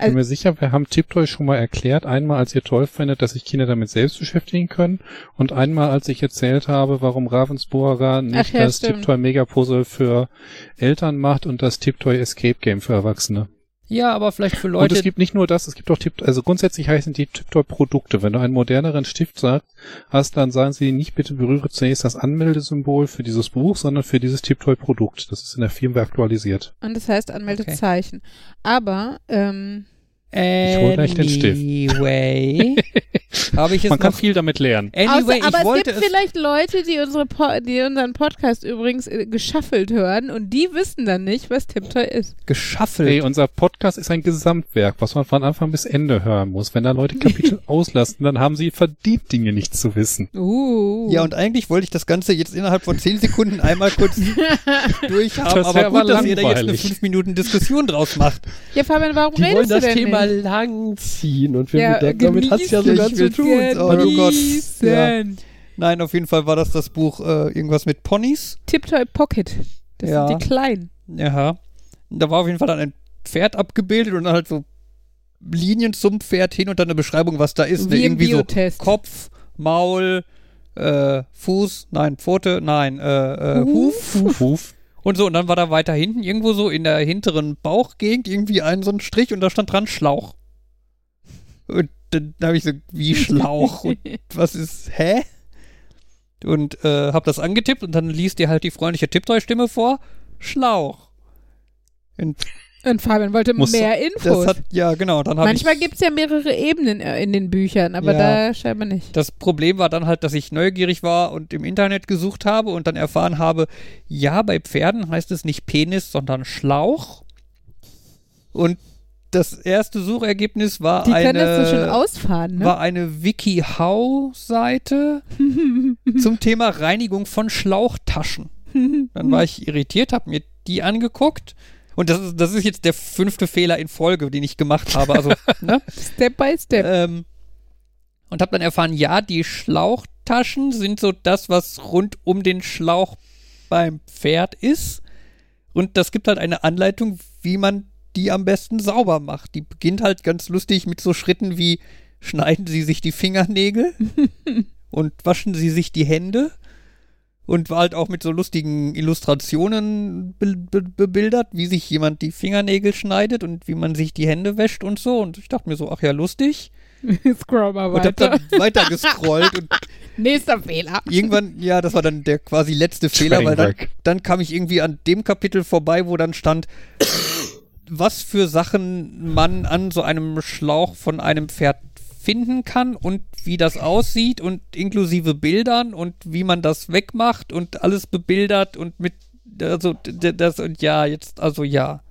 Ich bin mir sicher, wir haben Tiptoy schon mal erklärt. Einmal, als ihr toll findet, dass sich Kinder damit selbst beschäftigen können. Und einmal, als ich erzählt habe, warum Ravensburger nicht ja, das. Tiptoy Megapuzzle für Eltern macht und das Tiptoy Escape Game für Erwachsene. Ja, aber vielleicht für und Leute, es gibt nicht nur das, es gibt auch Tip, also grundsätzlich heißen die Tiptoy Produkte. Wenn du einen moderneren Stift sagst, hast, dann sagen sie nicht, bitte berühre zunächst das Anmeldesymbol für dieses Buch, sondern für dieses Tiptoy Produkt. Das ist in der Firmware aktualisiert. Und das heißt Anmeldezeichen. Aber, ähm, Ich hol gleich den Stift. Anyway, habe ich es Man kann viel damit lernen. Anyway, außer, aber ich es wollte gibt es. vielleicht Leute, die, unsere po die unseren Podcast übrigens äh, geschaffelt hören und die wissen dann nicht, was Tiptoy ist. Geschaffelt. Hey, unser Podcast ist ein Gesamtwerk, was man von Anfang bis Ende hören muss. Wenn da Leute Kapitel auslassen, dann haben sie verdient, Dinge nicht zu wissen. Uh. ja, und eigentlich wollte ich das Ganze jetzt innerhalb von 10 Sekunden einmal kurz durchhaben, Das aber wär gut, aber dass ihr da jetzt eine langweilig. 5 Minuten Diskussion draus macht. ja, Fabian, warum Die wollen redest das du denn Thema nicht? lang ziehen und wir, Ja, da- damit hat's ja genießen, sogar ich zu tun. gerne Aber du Gott. genießen. Nein, auf jeden Fall war das das Buch äh, irgendwas mit Ponys. Tiptoy Pocket. Das Ja. sind die kleinen. Ja. Da war auf jeden Fall dann ein Pferd abgebildet und dann halt so Linien zum Pferd hin und dann eine Beschreibung, was da ist. Ne? Wie im Irgendwie so Biotest. Kopf, Maul, äh, Fuß, nein, Pfote, nein, äh, äh, Huf. Huf, Huf. Und so, und dann war da weiter hinten, irgendwo so in der hinteren Bauchgegend, irgendwie ein so ein Strich und da stand dran Schlauch. Und dann habe ich so, wie Schlauch? und was ist, hä? Und äh, hab das angetippt und dann liest dir halt die freundliche Tipptoy-Stimme vor. Schlauch. Und Und Fabian wollte Muss- mehr das Infos. hat, ja genau, dann habe ich... Manchmal gibt es ja mehrere Ebenen äh, in den Büchern, aber Ja. da scheinbar nicht. Das Problem war dann halt, dass ich neugierig war und im Internet gesucht habe und dann erfahren habe, ja, bei Pferden heißt es nicht Penis, sondern Schlauch. Und das erste Suchergebnis war Die eine, so ne? war eine WikiHow-Seite zum Thema Reinigung von Schlauchtaschen. Dann war ich irritiert, habe mir die angeguckt. Und das ist, das ist jetzt der fünfte Fehler in Folge, den ich gemacht habe. Also, ne? Step by Step. Ähm, und habe dann erfahren, ja, die Schlauchtaschen sind so das, was rund um den Schlauch beim Pferd ist. Und das gibt halt eine Anleitung, wie man die am besten sauber macht. Die beginnt halt ganz lustig mit so Schritten wie schneiden Sie sich die Fingernägel und waschen Sie sich die Hände. Und war halt auch mit so lustigen Illustrationen be be bebildert, wie sich jemand die Fingernägel schneidet und wie man sich die Hände wäscht und so. Und ich dachte mir so, ach ja, lustig. Scroll mal Und hab weiter. dann weiter gescrollt und Nächster Fehler. irgendwann, ja, das war dann der quasi letzte Fehler, weil dann, dann kam ich irgendwie an dem Kapitel vorbei, wo dann stand, was für Sachen man an so einem Schlauch von einem Pferd finden kann und wie das aussieht und inklusive Bildern und wie man das wegmacht und alles bebildert und mit, also das und ja, jetzt, also ja.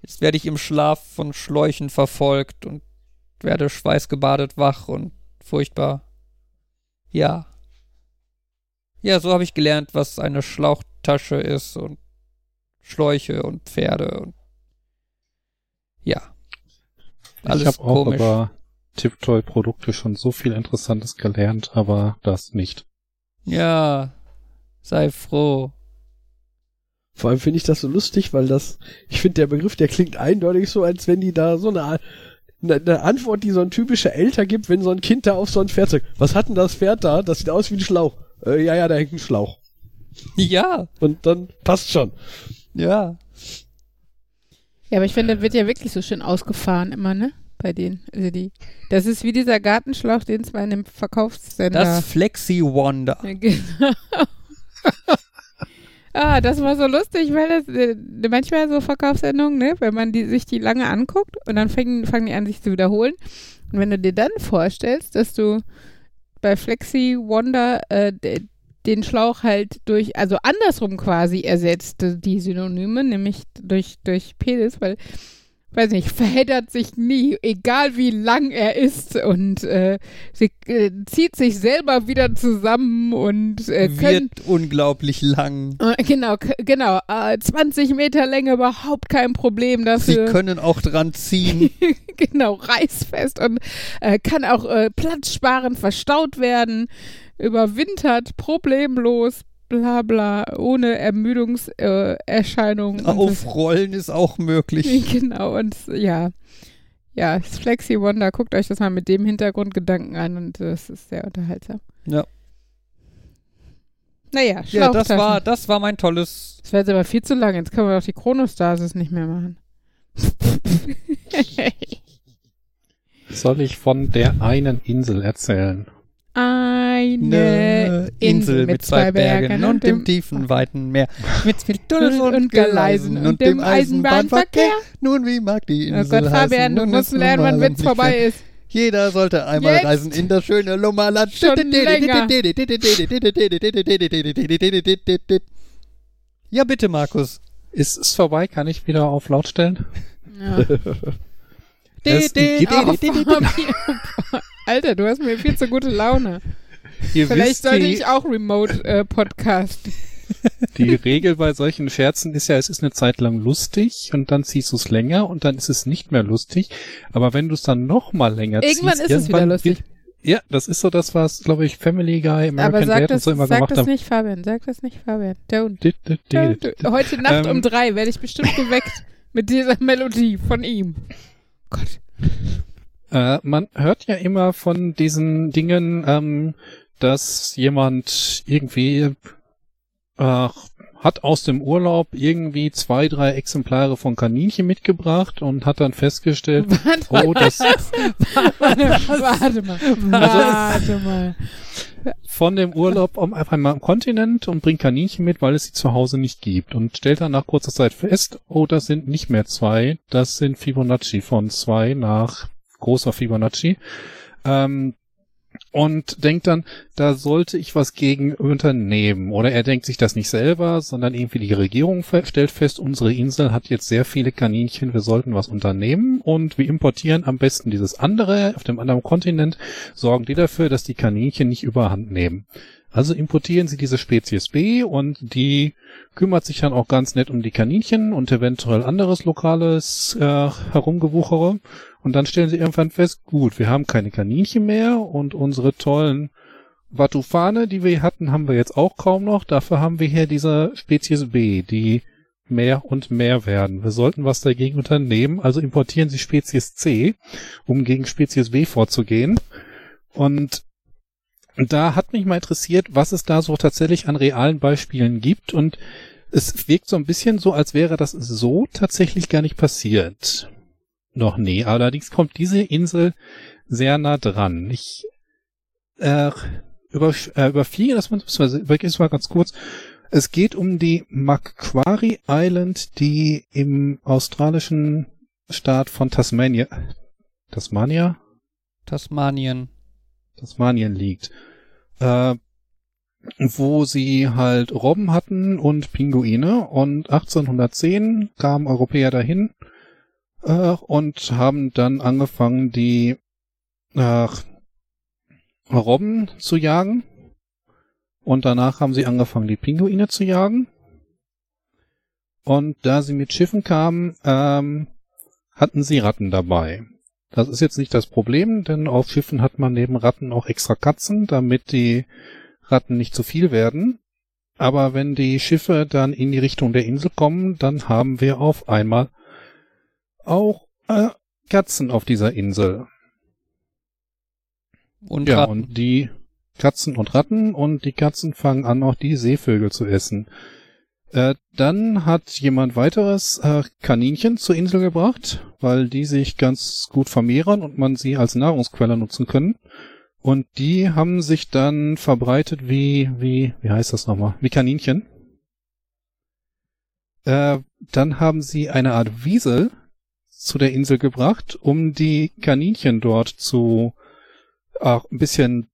Jetzt werde ich im Schlaf von Schläuchen verfolgt und werde schweißgebadet wach und furchtbar. Ja. Ja, so habe ich gelernt, was eine Schlauchtasche ist und Schläuche und Pferde und ja. Alles ich habe auch komisch. aber Tiptoy-Produkte schon so viel Interessantes gelernt, aber das nicht. Ja, sei froh. Vor allem finde ich das so lustig, weil das, ich finde der Begriff, der klingt eindeutig so, als wenn die da so eine, eine, eine Antwort, die so ein typischer Elter gibt, wenn so ein Kind da auf so ein Pferd sagt. Was hat denn das Pferd da? Das sieht aus wie ein Schlauch. Äh, ja, ja, da hängt ein Schlauch. Ja, Und dann passt schon. ja. Ja, aber ich finde, wird ja wirklich so schön ausgefahren immer, ne? Bei denen. Also die. Das ist wie dieser Gartenschlauch, den es bei einem Verkaufssender. Das Flexi Wonder. Ja, genau. ah, das war so lustig, weil das äh, manchmal so Verkaufssendungen, ne, wenn man die, sich die lange anguckt und dann fangen, fangen die an, sich zu wiederholen. Und wenn du dir dann vorstellst, dass du bei Flexi Wonder äh, den Schlauch halt durch, also andersrum quasi ersetzt, äh, die Synonyme, nämlich durch, durch Penis, weil, weiß nicht, verheddert sich nie, egal wie lang er ist und äh, sie äh, zieht sich selber wieder zusammen und äh, können, Wird unglaublich lang. äh, genau, genau, äh, 20 Meter Länge überhaupt kein Problem Sie dafür. können auch dran ziehen. genau, reißfest und äh, kann auch äh, platzsparend verstaut werden, überwintert, problemlos, bla bla, ohne Ermüdungserscheinungen. Äh, Aufrollen ist auch möglich. Genau, und ja. Ja, das Flexi Wonder, guckt euch das mal mit dem Hintergrundgedanken an und das ist sehr unterhaltsam. Ja. Naja, Ja, das war, das war mein tolles. Das wäre jetzt aber viel zu lang. Jetzt können wir doch die Chronostasis nicht mehr machen. Soll ich von der einen Insel erzählen? Eine Insel mit zwei Bergen und dem tiefen, weiten Meer. Mit viel Tunneln und, und Gleisen Gleisen und dem Eisenbahnverkehr. Nun, wie mag die Oh Insel Gott, heißen? Fabian, du musst lernen, wann Witz vorbei ist. Jeder sollte einmal Jetzt. reisen in das schöne Lummerland. Schon länger. Ja, bitte, Markus. Ist es vorbei? Kann ich wieder auf laut stellen? Ja. Es gibt-. Alter, du hast mir viel zu gute Laune. Ihr Vielleicht wisst, sollte ich auch remote äh, podcasten. die Regel bei solchen Scherzen ist ja, es ist eine Zeit lang lustig und dann ziehst du es länger und dann ist es nicht mehr lustig. Aber wenn du es dann noch mal länger Irgendwann ziehst, ist es wieder lustig. wird- Ja, das ist so das, was, glaube ich, Family Guy, American Aber sag Dad und so immer sag gemacht das haben. nicht, Fabian. Sag das nicht, Fabian. Don't. Dit, dit, dit. Don't. Heute Nacht Ähm. um drei werde ich bestimmt geweckt mit dieser Melodie von ihm. Gott. Äh, man hört ja immer von diesen Dingen, ähm, dass jemand irgendwie äh, hat aus dem Urlaub irgendwie zwei, drei Exemplare von Kaninchen mitgebracht und hat dann festgestellt, Warte, oh, das warte, warte mal. Warte mal. Von dem Urlaub um einfach mal am Kontinent und bringt Kaninchen mit, weil es sie zu Hause nicht gibt und stellt dann nach kurzer Zeit fest, oh, das sind nicht mehr zwei, das sind Fibonacci von zwei nach großer Fibonacci. Ähm, und denkt dann, da sollte ich was gegen unternehmen. Oder er denkt sich das nicht selber, sondern irgendwie die Regierung stellt fest, unsere Insel hat jetzt sehr viele Kaninchen, wir sollten was unternehmen und wir importieren am besten dieses andere auf dem anderen Kontinent, sorgen die dafür, dass die Kaninchen nicht überhand nehmen. Also importieren sie diese Spezies B und die kümmert sich dann auch ganz nett um die Kaninchen und eventuell anderes lokales äh, Herumgewuchere. Und dann stellen sie irgendwann fest, gut, wir haben keine Kaninchen mehr und unsere tollen Watufane, die wir hatten, haben wir jetzt auch kaum noch. Dafür haben wir hier diese Spezies B, die mehr und mehr werden. Wir sollten was dagegen unternehmen, also importieren sie Spezies C, um gegen Spezies B vorzugehen. Und da hat mich mal interessiert, was es da so tatsächlich an realen Beispielen gibt und es wirkt so ein bisschen so, als wäre das so tatsächlich gar nicht passiert. Noch nie. Allerdings kommt diese Insel sehr nah dran. Ich äh, über, äh, überfliege das mal, beziehungsweise mal ganz kurz. Es geht um die Macquarie Island, die im australischen Staat von Tasmania, Tasmania? Tasmanien. Tasmanien liegt. Äh, wo sie halt Robben hatten und Pinguine und 1810 kamen Europäer dahin äh, und haben dann angefangen, die äh, Robben zu jagen und danach haben sie angefangen, die Pinguine zu jagen und da sie mit Schiffen kamen, ähm, hatten sie Ratten dabei. Das ist jetzt nicht das Problem, denn auf Schiffen hat man neben Ratten auch extra Katzen, damit die Ratten nicht zu viel werden. Aber wenn die Schiffe dann in die Richtung der Insel kommen, dann haben wir auf einmal auch äh, Katzen auf dieser Insel. Und ja, Ratten. und die Katzen und Ratten und die Katzen fangen an, auch die Seevögel zu essen. Äh, dann hat jemand weiteres äh, Kaninchen zur Insel gebracht, weil die sich ganz gut vermehren und man sie als Nahrungsquelle nutzen können. Und die haben sich dann verbreitet wie, wie, wie heißt das nochmal? Wie Kaninchen. Äh, dann haben sie eine Art Wiesel zu der Insel gebracht, um die Kaninchen dort zu auch ein bisschen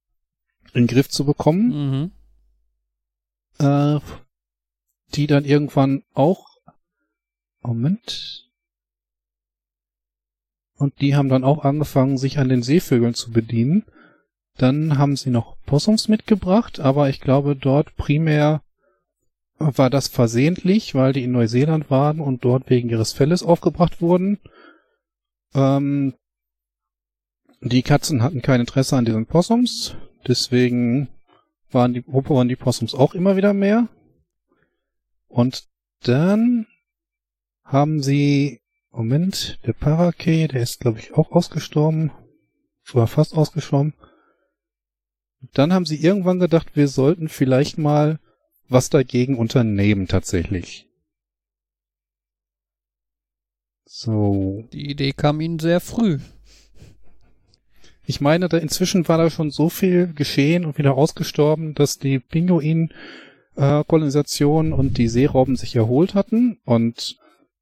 in den Griff zu bekommen. Mhm. Äh, die dann irgendwann auch. Moment. Und die haben dann auch angefangen, sich an den Seevögeln zu bedienen. Dann haben sie noch Possums mitgebracht, aber ich glaube, dort primär war das versehentlich, weil die in Neuseeland waren und dort wegen ihres Felles aufgebracht wurden. Ähm, die Katzen hatten kein Interesse an diesen Possums, deswegen waren die, waren die Possums auch immer wieder mehr. Und dann haben sie, Moment, der Parakeet, der ist glaube ich auch ausgestorben, war fast ausgestorben. Dann haben sie irgendwann gedacht, wir sollten vielleicht mal was dagegen unternehmen tatsächlich. So. Die Idee kam ihnen sehr früh. Ich meine, da inzwischen war da schon so viel geschehen und wieder ausgestorben, dass die Pinguin-Kolonisation und die Seerauben sich erholt hatten und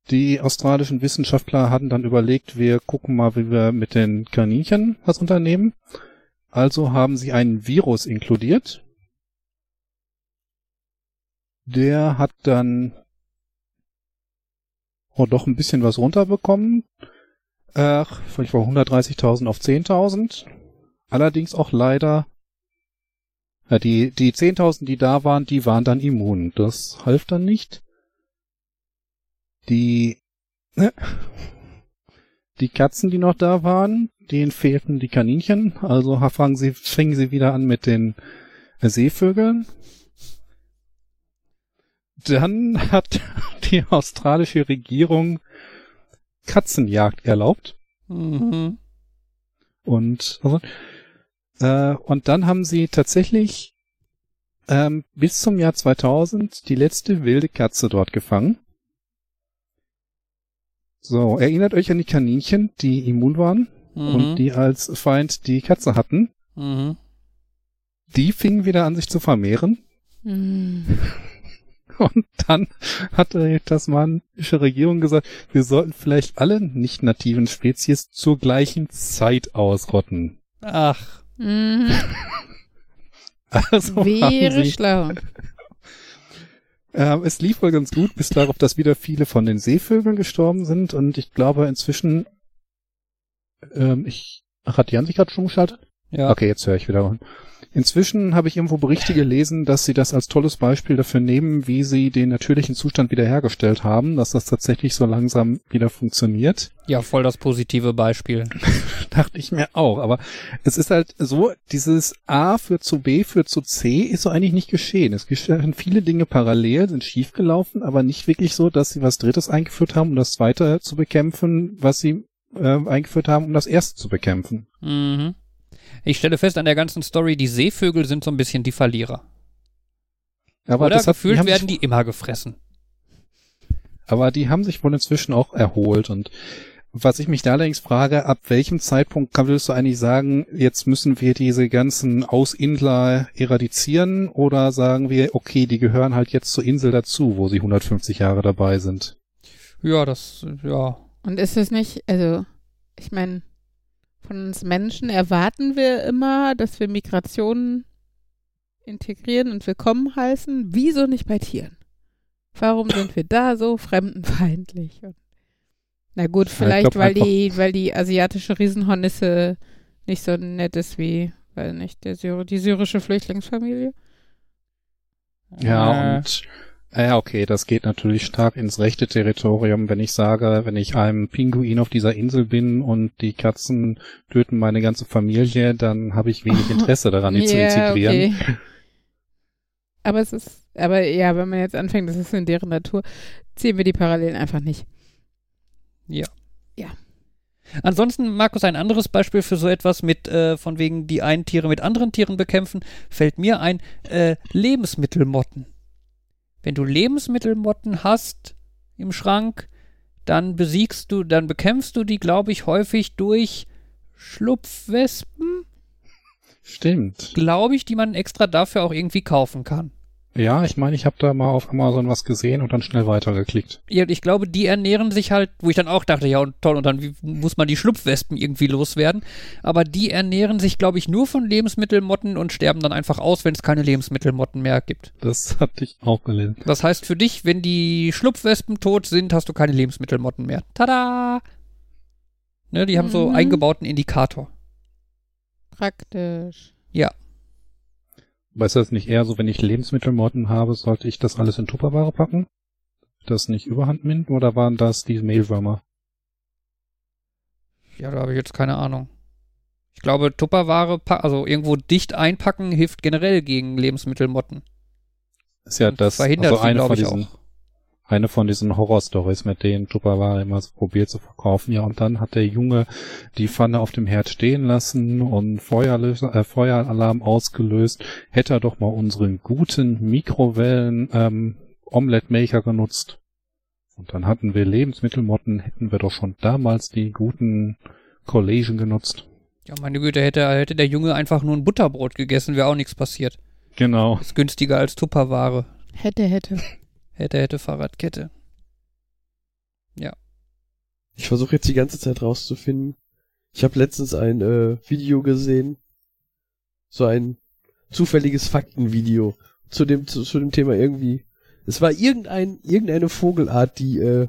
die australischen Wissenschaftler hatten dann überlegt, wir gucken mal, wie wir mit den Kaninchen was unternehmen. Also haben sie einen Virus inkludiert. Der hat dann oh, doch ein bisschen was runterbekommen. Ach, vielleicht von 130.000 auf 10.000. Allerdings auch leider, ja, die, die 10.000, die da waren, die waren dann immun. Das half dann nicht. Die, ne, die Katzen, die noch da waren, denen fehlten die Kaninchen. Also fangen sie, fingen sie wieder an mit den Seevögeln. Dann hat die australische Regierung Katzenjagd erlaubt. Mhm. Und, also, äh, und dann haben sie tatsächlich ähm, bis zum Jahr 2000 die letzte wilde Katze dort gefangen. So, erinnert euch an die Kaninchen, die immun waren Mhm. und die als Feind die Katze hatten. Mhm. Die fingen wieder an, sich zu vermehren. Hm. Und dann hat die tasmanische Regierung gesagt, wir sollten vielleicht alle nicht nativen Spezies zur gleichen Zeit ausrotten. Ach, Mhm. Also Wäre sie, schlau. ähm, es lief wohl ganz gut, bis darauf, dass wieder viele von den Seevögeln gestorben sind. Und ich glaube inzwischen, ähm, ich, ach, hat Jan sich gerade schon geschaltet? Ja. Okay, jetzt höre ich wieder. Inzwischen habe ich irgendwo Berichte gelesen, dass sie das als tolles Beispiel dafür nehmen, wie sie den natürlichen Zustand wiederhergestellt haben, dass das tatsächlich so langsam wieder funktioniert. Ja, voll das positive Beispiel. Dachte ich mir auch. Aber es ist halt so, dieses A führt zu B führt zu C ist so eigentlich nicht geschehen. Es geschehen viele Dinge parallel, sind schiefgelaufen, aber nicht wirklich so, dass sie was Drittes eingeführt haben, um das Zweite zu bekämpfen, was sie äh, eingeführt haben, um das Erste zu bekämpfen. Mhm. Ich stelle fest an der ganzen Story, die Seevögel sind so ein bisschen die Verlierer. Aber Oder das hat, gefühlt haben werden sich, die immer gefressen. aber die haben sich wohl inzwischen auch erholt und was ich mich da allerdings frage, ab welchem Zeitpunkt kann, willst du eigentlich sagen, jetzt müssen wir diese ganzen Ausindler eradizieren oder sagen wir, okay, die gehören halt jetzt zur Insel dazu, wo sie 150 Jahre dabei sind? Ja, das, ja. Und ist es nicht, also, ich meine, von uns Menschen erwarten wir immer, dass wir Migrationen integrieren und willkommen heißen. Wieso nicht bei Tieren? Warum sind wir da so fremdenfeindlich? Na gut, vielleicht, glaub weil die, weil die asiatische Riesenhornisse nicht so nett ist wie, weil nicht, der Syr die syrische Flüchtlingsfamilie. Ja, Äh, und Ja, okay, das geht natürlich stark ins rechte Territorium, wenn ich sage, wenn ich einem Pinguin auf dieser Insel bin und die Katzen töten meine ganze Familie, dann habe ich wenig Interesse daran, die zu integrieren. Okay. Aber es ist, aber ja, wenn man jetzt anfängt, das ist in deren Natur, ziehen wir die Parallelen einfach nicht. Ja. Ja. Ansonsten, Markus, ein anderes Beispiel für so etwas mit, äh, von wegen die einen Tiere mit anderen Tieren bekämpfen, fällt mir ein, äh, Lebensmittelmotten. Wenn du Lebensmittelmotten hast im Schrank, dann besiegst du, dann bekämpfst du die, glaube ich, häufig durch Schlupfwespen. Stimmt. Glaube ich, die man extra dafür auch irgendwie kaufen kann. Ja, ich meine, ich habe da mal auf Amazon was gesehen und dann schnell weitergeklickt. Ja, ich glaube, die ernähren sich halt, wo ich dann auch dachte, ja, und toll, und dann muss man die Schlupfwespen irgendwie loswerden. Aber die ernähren sich, glaube ich, nur von Lebensmittelmotten und sterben dann einfach aus, wenn es keine Lebensmittelmotten mehr gibt. Das hatte ich auch gelesen. Das heißt für dich, wenn die Schlupfwespen tot sind, hast du keine Lebensmittelmotten mehr. Tada! Ne, die haben so mhm. eingebauten Indikator. Praktisch. Ja. Aber ist das nicht eher so, wenn ich Lebensmittelmotten habe, sollte ich das alles in Tupperware packen? Das nicht überhand nimmt oder waren das die Mehlwürmer? Ja, da habe ich jetzt keine Ahnung. Ich glaube, Tupperware, also irgendwo dicht einpacken, hilft generell gegen Lebensmittelmotten. Ist ja das, verhindert also eine von diesen, auch eine von diesen Horrorstories, mit denen Tupperware immer so probiert zu verkaufen. Ja, und dann hat der Junge die Pfanne auf dem Herd stehen lassen und Feuerlöser, äh, Feueralarm ausgelöst. Hätte er doch mal unseren guten Mikrowellen ähm, Omelette Maker genutzt. Und dann hatten wir Lebensmittelmotten, hätten wir doch schon damals die guten Collagen genutzt. Ja, meine Güte, hätte, hätte der Junge einfach nur ein Butterbrot gegessen, wäre auch nichts passiert. Genau. Ist günstiger als Tupperware. Hätte, hätte. Hätte, hätte Fahrradkette. Ja. Ich versuche jetzt die ganze Zeit rauszufinden. Ich habe letztens ein äh, Video gesehen. So ein zufälliges Faktenvideo zu dem zu, zu dem Thema irgendwie. Es war irgendein irgendeine Vogelart, die äh,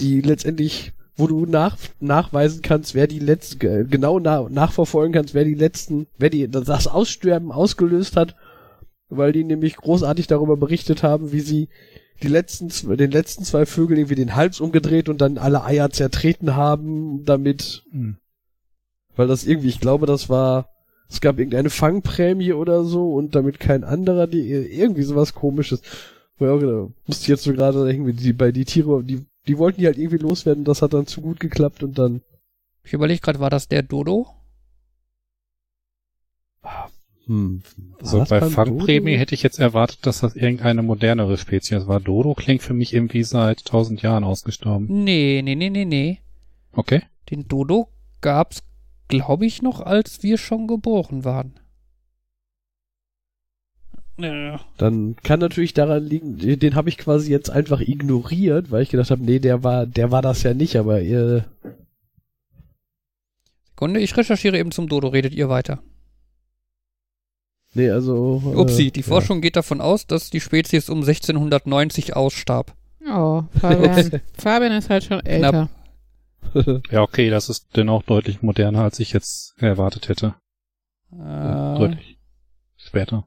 die letztendlich wo du nach, nachweisen kannst, wer die letzten, genau na, nachverfolgen kannst, wer die letzten, wer die das Aussterben ausgelöst hat weil die nämlich großartig darüber berichtet haben, wie sie die letzten, den letzten zwei Vögeln irgendwie den Hals umgedreht und dann alle Eier zertreten haben, damit, hm. weil das irgendwie, ich glaube, das war, es gab irgendeine Fangprämie oder so und damit kein anderer, die, irgendwie sowas komisches. Wo ich auch gedacht, musste jetzt so gerade irgendwie, die, bei die Tiere, die, die wollten die halt irgendwie loswerden, das hat dann zu gut geklappt und dann. Ich überlege gerade, war das der Dodo? Hm. So bei Fangprämie hätte ich jetzt erwartet, dass das irgendeine modernere Spezies war. Dodo klingt für mich irgendwie seit tausend Jahren ausgestorben. Nee, nee, nee, nee, nee. Okay. Den Dodo gab's, glaube ich, noch, als wir schon geboren waren. Ja. Dann kann natürlich daran liegen, den habe ich quasi jetzt einfach ignoriert, weil ich gedacht habe, nee, der war, der war das ja nicht, aber ihr. Sekunde, ich recherchiere eben zum Dodo, redet ihr weiter. Nee, also. Äh, Upsi, die Forschung geht davon aus, dass die Spezies um 1690 ausstarb. Oh, Fabian. Fabian ist halt schon älter. ja, okay, das ist dennoch deutlich moderner, als ich jetzt erwartet hätte. Äh, deutlich später.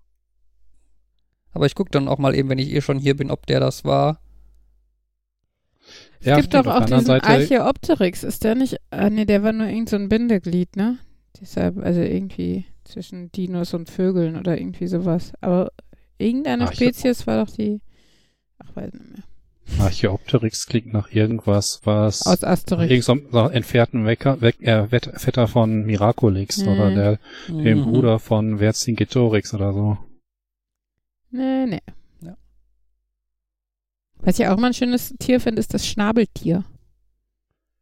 Aber ich gucke dann auch mal eben, wenn ich eh schon hier bin, ob der das war. Es ja, gibt doch auch diesen Seite Archeopteryx, ist der nicht? Ah, nee, der war nur irgend so ein Bindeglied, ne? Deshalb, also irgendwie zwischen Dinos und Vögeln oder irgendwie sowas. Aber irgendeine Arche Spezies war doch die. Ach, weiß nicht mehr. Archeopteryx klingt nach irgendwas, was aus Asterix. Irgend entfernten Wecker, Weck, äh, Vetter von Miraculix mhm. oder der, dem mhm. Bruder von Vercingetorix oder so. Nee, nee. Ja. Was ich auch mal ein schönes Tier finde, ist das Schnabeltier.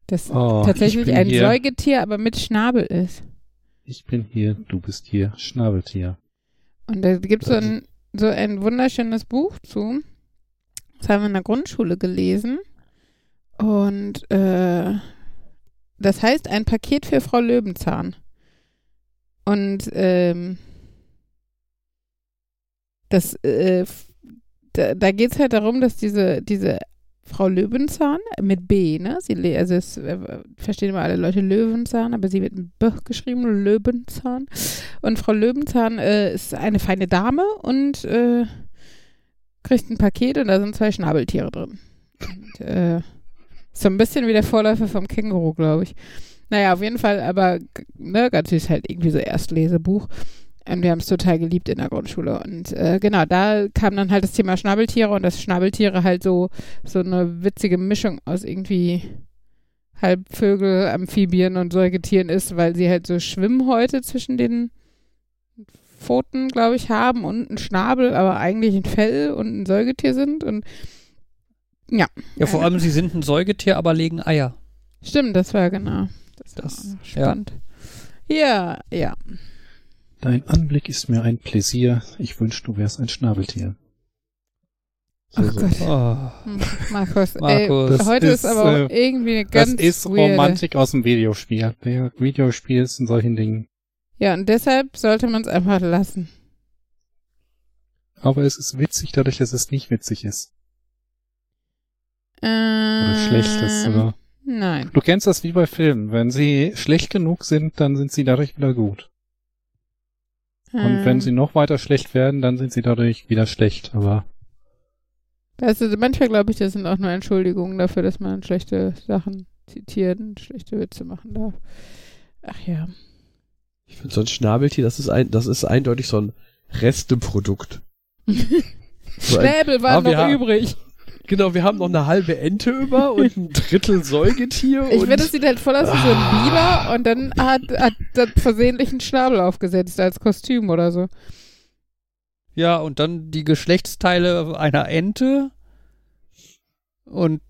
Das oh, tatsächlich ein hier. Säugetier, aber mit Schnabel ist. Ich bin hier, du bist hier, Schnabeltier. Und da gibt es so ein, so ein wunderschönes Buch zu. Das haben wir in der Grundschule gelesen. Und äh, das heißt ein Paket für Frau Löwenzahn. Und ähm, das, äh, da, da geht es halt darum, dass diese, diese Frau Löwenzahn mit B, ne? Sie, also es äh, verstehen immer alle Leute Löwenzahn, aber sie wird mit B geschrieben, Löwenzahn. Und Frau Löwenzahn äh, ist eine feine Dame und äh, kriegt ein Paket und da sind zwei Schnabeltiere drin. Und, äh, so ein bisschen wie der Vorläufer vom Känguru, glaube ich. Naja, auf jeden Fall, aber ne, ganz süß halt irgendwie so Erstlesebuch. Und wir haben es total geliebt in der Grundschule. Und äh, genau, da kam dann halt das Thema Schnabeltiere und dass Schnabeltiere halt so, so eine witzige Mischung aus irgendwie Halbvögel, Amphibien und Säugetieren ist, weil sie halt so Schwimmhäute zwischen den Pfoten, glaube ich, haben und ein Schnabel, aber eigentlich ein Fell und ein Säugetier sind. Und ja. Ja, vor allem, sie sind ein Säugetier, aber legen Eier. Stimmt, das war genau. Das, Das- war spannend. Ja, ja. Dein Anblick ist mir ein Pläsier. Ich wünschte, du wärst ein Schnabeltier. Ach Gott. Oh. Markus, Markus. ey, heute ist, ist, aber auch äh, irgendwie eine ganz das ist weirde. Romantik aus dem Videospiel. Der Videospiel ist in solchen Dingen. Ja, und deshalb sollte man es einfach lassen. Aber es ist witzig dadurch, dass es nicht witzig ist. Äh, Oder schlecht ist. Oder? Nein. Du kennst das wie bei Filmen. Wenn sie schlecht genug sind, dann sind sie dadurch wieder gut. Und wenn sie noch weiter schlecht werden, dann sind sie dadurch wieder schlecht. Aber du, manchmal glaube ich, das sind auch nur Entschuldigungen dafür, dass man schlechte Sachen zitiert und schlechte Witze machen darf. Ach ja. Ich finde so ein Schnabeltier, das ist ein, das ist eindeutig so ein Resteprodukt. So ein, Schnäbel waren Ah, noch haben- übrig. Genau, wir haben noch eine halbe Ente über und ein Drittel Säugetier Ich und finde, es sieht halt voll aus wie so ein Biber und dann hat, hat das versehentlich einen Schnabel aufgesetzt als Kostüm oder so. Ja, und dann die Geschlechtsteile einer Ente und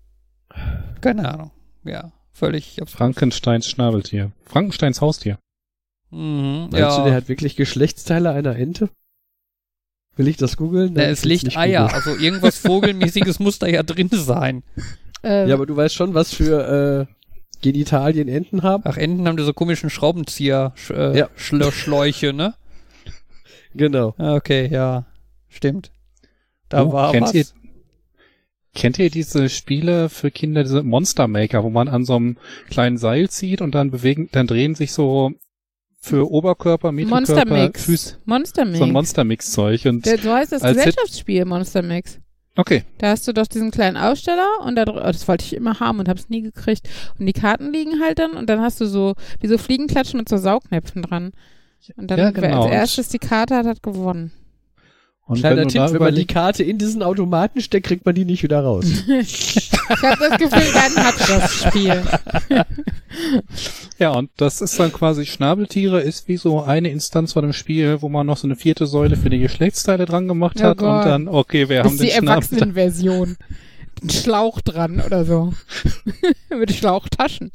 keine Ahnung. Ja, völlig absurd. Frankensteins Schnabeltier. Frankensteins Haustier. Mhm, Meinst ja. du, der hat wirklich Geschlechtsteile einer Ente? Will ich das googeln? Na, Nein, es nicht Eier, also irgendwas Vogelmäßiges muss da ja drin sein. Ähm, Ja, aber du weißt schon, was für äh, Genitalien Enten haben? Ach, Enten haben diese komischen Schraubenzieher, sch, äh, Ja. Ne? Genau. Ah, Okay, ja, stimmt. Da Oh, war kennt was. ihr, kennt ihr diese Spiele für Kinder, diese Monster Maker, wo man an so einem kleinen Seil zieht und dann bewegen, dann drehen sich so für Oberkörper, Monster Mittelkörper, Mix. Füße, Monster Mix. so ein Monster Mix Zeug und Der, so heißt das Gesellschaftsspiel Monster Mix. okay, Da hast du doch diesen kleinen Aussteller und da, oh, das wollte ich immer haben und hab's nie gekriegt. Und die Karten liegen halt dann und dann hast du so, wie so Fliegenklatschen mit so Saugnäpfen dran. Und dann, Ja, wer genau. als erstes die Karte hat, hat gewonnen. Und Kleiner Tipp, wenn man die Karte in diesen Automaten steckt, kriegt man die nicht wieder raus. Ich habe das Gefühl, dann hat das Spiel. ja, und das ist dann quasi Schnabeltiere, ist wie so eine Instanz von dem Spiel, wo man noch so eine vierte Säule für die Geschlechtsteile dran gemacht Oh hat Gott. und dann, okay, wir Das haben ist die den Schnabel. Erwachsenenversion. Ein Schlauch dran oder so. Mit Schlauchtaschen.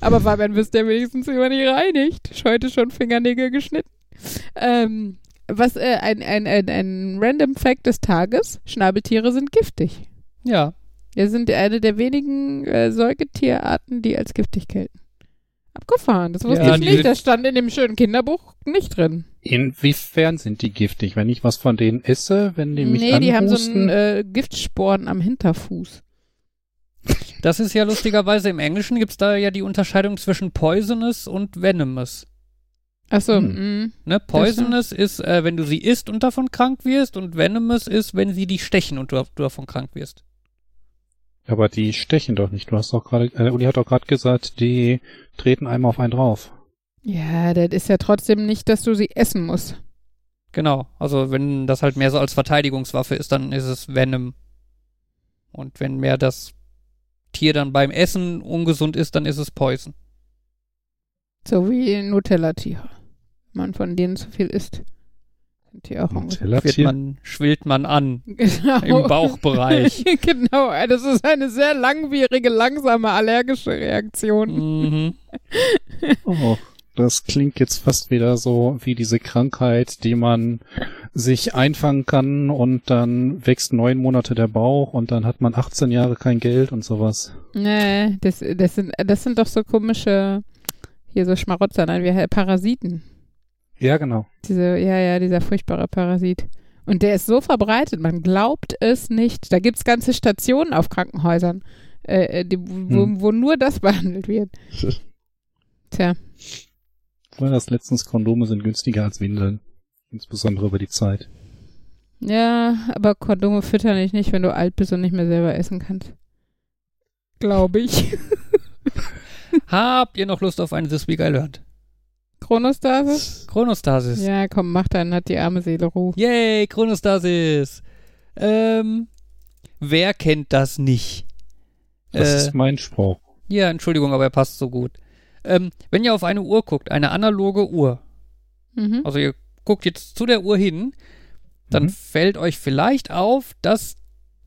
Aber Fabian wisst ja wenigstens immer nicht reinigt. Ich heute schon Fingernägel geschnitten. Ähm, was äh, ein, ein, ein, ein Random Fact des Tages: Schnabeltiere sind giftig. Ja, Wir sind eine der wenigen äh, Säugetierarten, die als giftig gelten. Abgefahren, das wusste Ja, ich nicht. Das stand in dem schönen Kinderbuch nicht drin. Inwiefern sind die giftig? Wenn ich was von denen esse, wenn die mich nee, die haben so anhusten? einen äh, Giftsporen am Hinterfuß. das ist ja lustigerweise im Englischen gibt's da ja die Unterscheidung zwischen poisonous und venomous. Achso, Hm. mh. Ne? Poisonous ist, äh, wenn du sie isst und davon krank wirst und venomous ist, wenn sie dich stechen und du, du davon krank wirst. Aber die stechen doch nicht. Du hast doch gerade, äh, Uli hat doch gerade gesagt, die treten einmal auf einen drauf. Ja, das ist ja trotzdem nicht, dass du sie essen musst. Genau, also wenn das halt mehr so als Verteidigungswaffe ist, dann ist es Venom. Und wenn mehr das Tier dann beim Essen ungesund ist, dann ist es Poison. So wie Nutella-Tiere. Wenn man von denen zu viel isst, sind die auch. Wird man, schwillt man an Genau. im Bauchbereich. genau, das ist eine sehr langwierige, langsame allergische Reaktion. mhm. Oh, das klingt jetzt fast wieder so wie diese Krankheit, die man sich einfangen kann und dann wächst neun Monate der Bauch und dann hat man 18 Jahre kein Geld und sowas. Nee, das, das, sind, das sind doch so komische, hier so Schmarotzer, nein, wir Parasiten. Ja, genau. Diese, ja, ja, dieser furchtbare Parasit. Und der ist so verbreitet, man glaubt es nicht. Da gibt's ganze Stationen auf Krankenhäusern, äh, äh, die, wo, Hm. wo nur das behandelt wird. Tja, Weil das letztens Kondome sind günstiger als Windeln. Insbesondere über die Zeit. Ja, aber Kondome füttern dich nicht, wenn du alt bist und nicht mehr selber essen kannst. Glaube ich. Habt ihr noch Lust auf eine This Week I Learned? Chronostasis? Chronostasis. Ja, komm, mach dann, hat die arme Seele Ruhe. Yay, Chronostasis. Ähm, wer kennt das nicht? Das Äh, ist mein Spruch. Ja, Entschuldigung, aber er passt so gut. Ähm, wenn ihr auf eine Uhr guckt, eine analoge Uhr, Mhm. also ihr guckt jetzt zu der Uhr hin, dann Mhm. fällt euch vielleicht auf, dass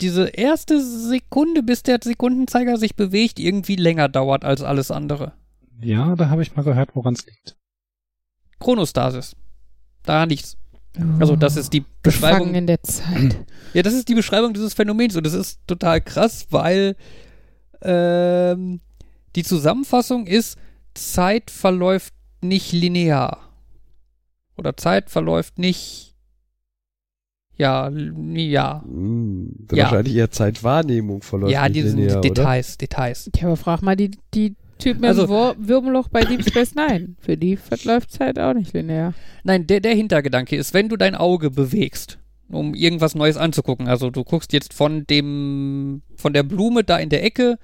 diese erste Sekunde, bis der Sekundenzeiger sich bewegt, irgendwie länger dauert als alles andere. Ja, da habe ich mal gehört, woran es liegt. Chronostasis. Da nichts. Also das ist die Beschreibung. Gefangen in der Zeit. Ja, das ist die Beschreibung dieses Phänomens und das ist total krass, weil ähm, die Zusammenfassung ist, Zeit verläuft nicht linear. Oder Zeit verläuft nicht ja, linear. Hm, Ja. Wahrscheinlich eher Zeitwahrnehmung verläuft Ja, nicht die sind linear, oder? Details, Details. Ja, aber frag mal die, die Typen Also- im Wur Wurmloch bei Deep Space Nine. Für die verläuft Zeit auch nicht linear. Nein, der, der Hintergedanke ist, wenn du dein Auge bewegst, um irgendwas Neues anzugucken, also du guckst jetzt von dem, von der Blume da in der Ecke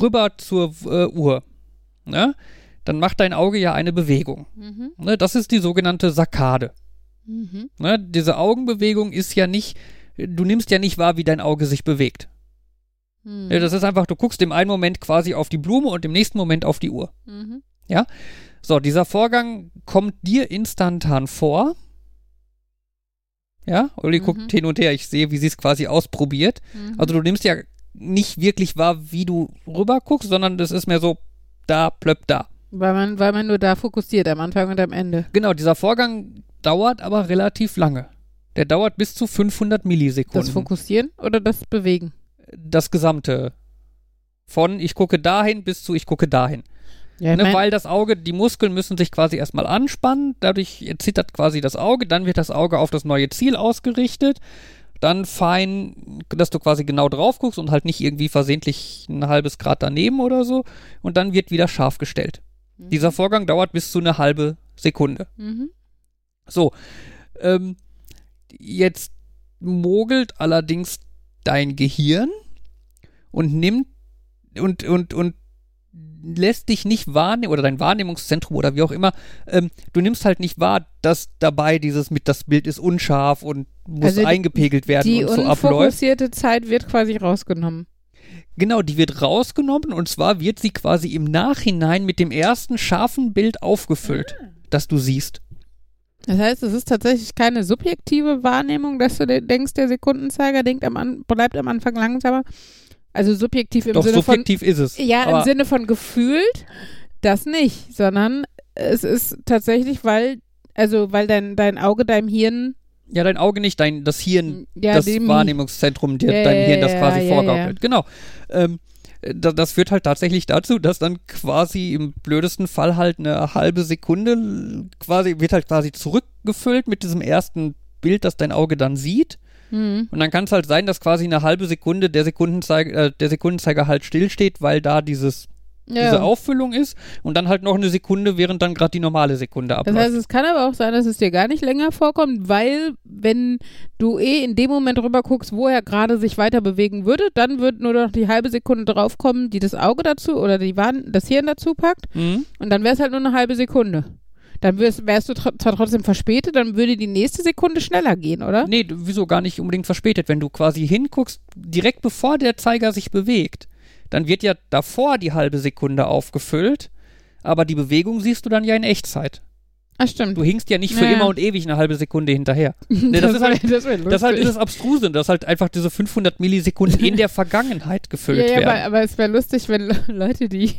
rüber zur äh, Uhr, ne? dann macht dein Auge ja eine Bewegung. Mhm. Ne? Das ist die sogenannte Sakkade. Mhm. Ne? Diese Augenbewegung ist ja nicht, du nimmst ja nicht wahr, wie dein Auge sich bewegt. Mhm. Ja, das ist einfach, du guckst im einen Moment quasi auf die Blume und im nächsten Moment auf die Uhr. Mhm. So, dieser Vorgang kommt dir instantan vor. Ja, Uli Mhm. guckt hin und her. Ich sehe, wie sie es quasi ausprobiert. Mhm. Also du nimmst ja nicht wirklich wahr, wie du rüber guckst, sondern das ist mehr so da, plöpp, da. weil, man, weil man nur da fokussiert, am Anfang und am Ende. Genau, dieser Vorgang dauert aber relativ lange. Der dauert bis zu 500 Das Millisekunden. Fokussieren oder das Bewegen? Das gesamte. Von ich gucke dahin bis zu ich gucke dahin. Ja, Ne, weil das Auge, die Muskeln müssen sich quasi erstmal anspannen, dadurch zittert quasi das Auge, dann wird das Auge auf das neue Ziel ausgerichtet, dann fein, dass du quasi genau drauf guckst und halt nicht irgendwie versehentlich ein halbes Grad daneben oder so und dann wird wieder scharf gestellt. Mhm. Dieser Vorgang dauert bis zu eine halbe Sekunde. Mhm. So, ähm, jetzt mogelt allerdings dein Gehirn und nimmt und, und, und lässt dich nicht wahrnehmen, oder dein Wahrnehmungszentrum oder wie auch immer, ähm, du nimmst halt nicht wahr, dass dabei dieses mit das Bild ist unscharf und muss Also die- eingepegelt werden Die und so abläuft. unfokussierte Zeit wird quasi rausgenommen. Genau, die wird rausgenommen und zwar wird sie quasi im Nachhinein mit dem ersten scharfen Bild aufgefüllt, das du siehst. Das heißt, es ist tatsächlich keine subjektive Wahrnehmung, dass du de- denkst, der Sekundenzeiger denkt am an bleibt am Anfang langsamer. Also subjektiv im Doch Sinne subjektiv ist es. von ja, im Sinne von gefühlt, das nicht, sondern es ist tatsächlich, weil also weil dein dein Auge deinem Hirn Ja, dein Auge nicht, dein, das Hirn, ja, das dem- Wahrnehmungszentrum dir, Ja, deinem ja, Hirn das ja, quasi ja, vorgaukelt. Genau. Ähm, da, das führt halt tatsächlich dazu, dass dann quasi im blödesten Fall halt eine halbe Sekunde quasi, wird halt quasi zurückgefüllt mit diesem ersten Bild, das dein Auge dann sieht. Hm. Und dann kann es halt sein, dass quasi eine halbe Sekunde der Sekundenzeiger, äh, der Sekundenzeiger halt stillsteht, weil da dieses, diese Ja. Auffüllung ist. Und dann halt noch eine Sekunde, während dann gerade die normale Sekunde Das abläuft. heißt, es kann aber auch sein, dass es dir gar nicht länger vorkommt, weil wenn du eh in dem Moment rüber guckst, wo er gerade sich weiter bewegen würde, dann wird nur noch die halbe Sekunde draufkommen, die das Auge dazu oder die Wahn das Hirn dazu packt mhm. und dann wäre es halt nur eine halbe Sekunde. Dann wärst, wärst du tr zwar trotzdem verspätet, dann würde die nächste Sekunde schneller gehen, oder? Nee, wieso gar nicht unbedingt verspätet? Wenn du quasi hinguckst, direkt bevor der Zeiger sich bewegt, dann wird ja davor die halbe Sekunde aufgefüllt, aber die Bewegung siehst du dann ja in Echtzeit. Ach, stimmt. Du hinkst ja nicht für Ja, ja. immer und ewig eine halbe Sekunde hinterher. Nee, das, ist wär- halt, das, das ist halt lustig. dieses Abstruse, dass halt einfach diese 500 Millisekunden in der Vergangenheit gefüllt ja, ja, werden. aber, aber es wäre lustig, wenn Le- Leute, die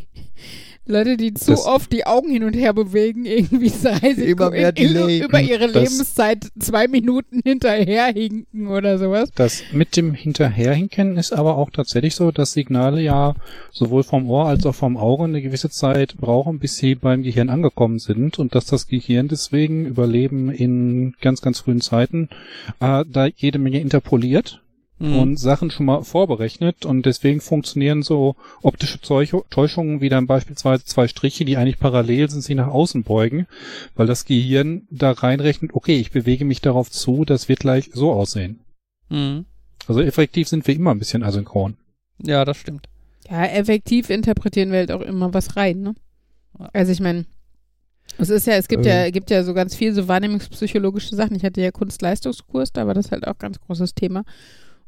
Leute, die zu Das- oft die Augen hin und her bewegen, irgendwie Immer mehr Delay. über ihre Das- Lebenszeit zwei Minuten hinterherhinken oder sowas. Das mit dem Hinterherhinken ist aber auch tatsächlich so, dass Signale ja sowohl vom Ohr als auch vom Auge eine gewisse Zeit brauchen, bis sie beim Gehirn angekommen sind und dass das Gehirn deswegen Überleben in ganz, ganz frühen Zeiten äh, da jede Menge interpoliert mhm. und Sachen schon mal vorberechnet und deswegen funktionieren so optische Täuschungen wie dann beispielsweise zwei Striche, die eigentlich parallel sind, sich nach außen beugen, weil das Gehirn da reinrechnet, okay, ich bewege mich darauf zu, das wird gleich so aussehen. Mhm. Also effektiv sind wir immer ein bisschen asynchron. Ja, das stimmt. Ja, effektiv interpretieren wir halt auch immer was rein, ne? Also ich meine, es ist ja, es gibt ja, ähm. gibt ja so ganz viel so wahrnehmungspsychologische Sachen. Ich hatte ja Kunstleistungskurs, da war das halt auch ganz großes Thema.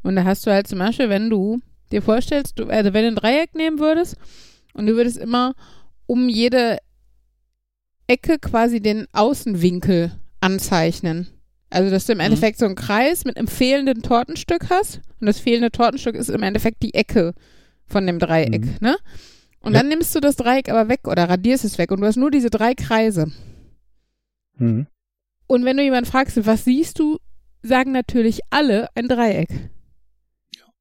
Und da hast du halt zum Beispiel, wenn du dir vorstellst, du, also wenn du ein Dreieck nehmen würdest und du würdest immer um jede Ecke quasi den Außenwinkel anzeichnen. Also, dass du im mhm. Endeffekt so einen Kreis mit einem fehlenden Tortenstück hast. Und das fehlende Tortenstück ist im Endeffekt die Ecke von dem Dreieck, mhm. ne? Und ja. dann nimmst du das Dreieck aber weg oder radierst es weg und du hast nur diese drei Kreise. Mhm. Und wenn du jemanden fragst, was siehst du, sagen natürlich alle ein Dreieck.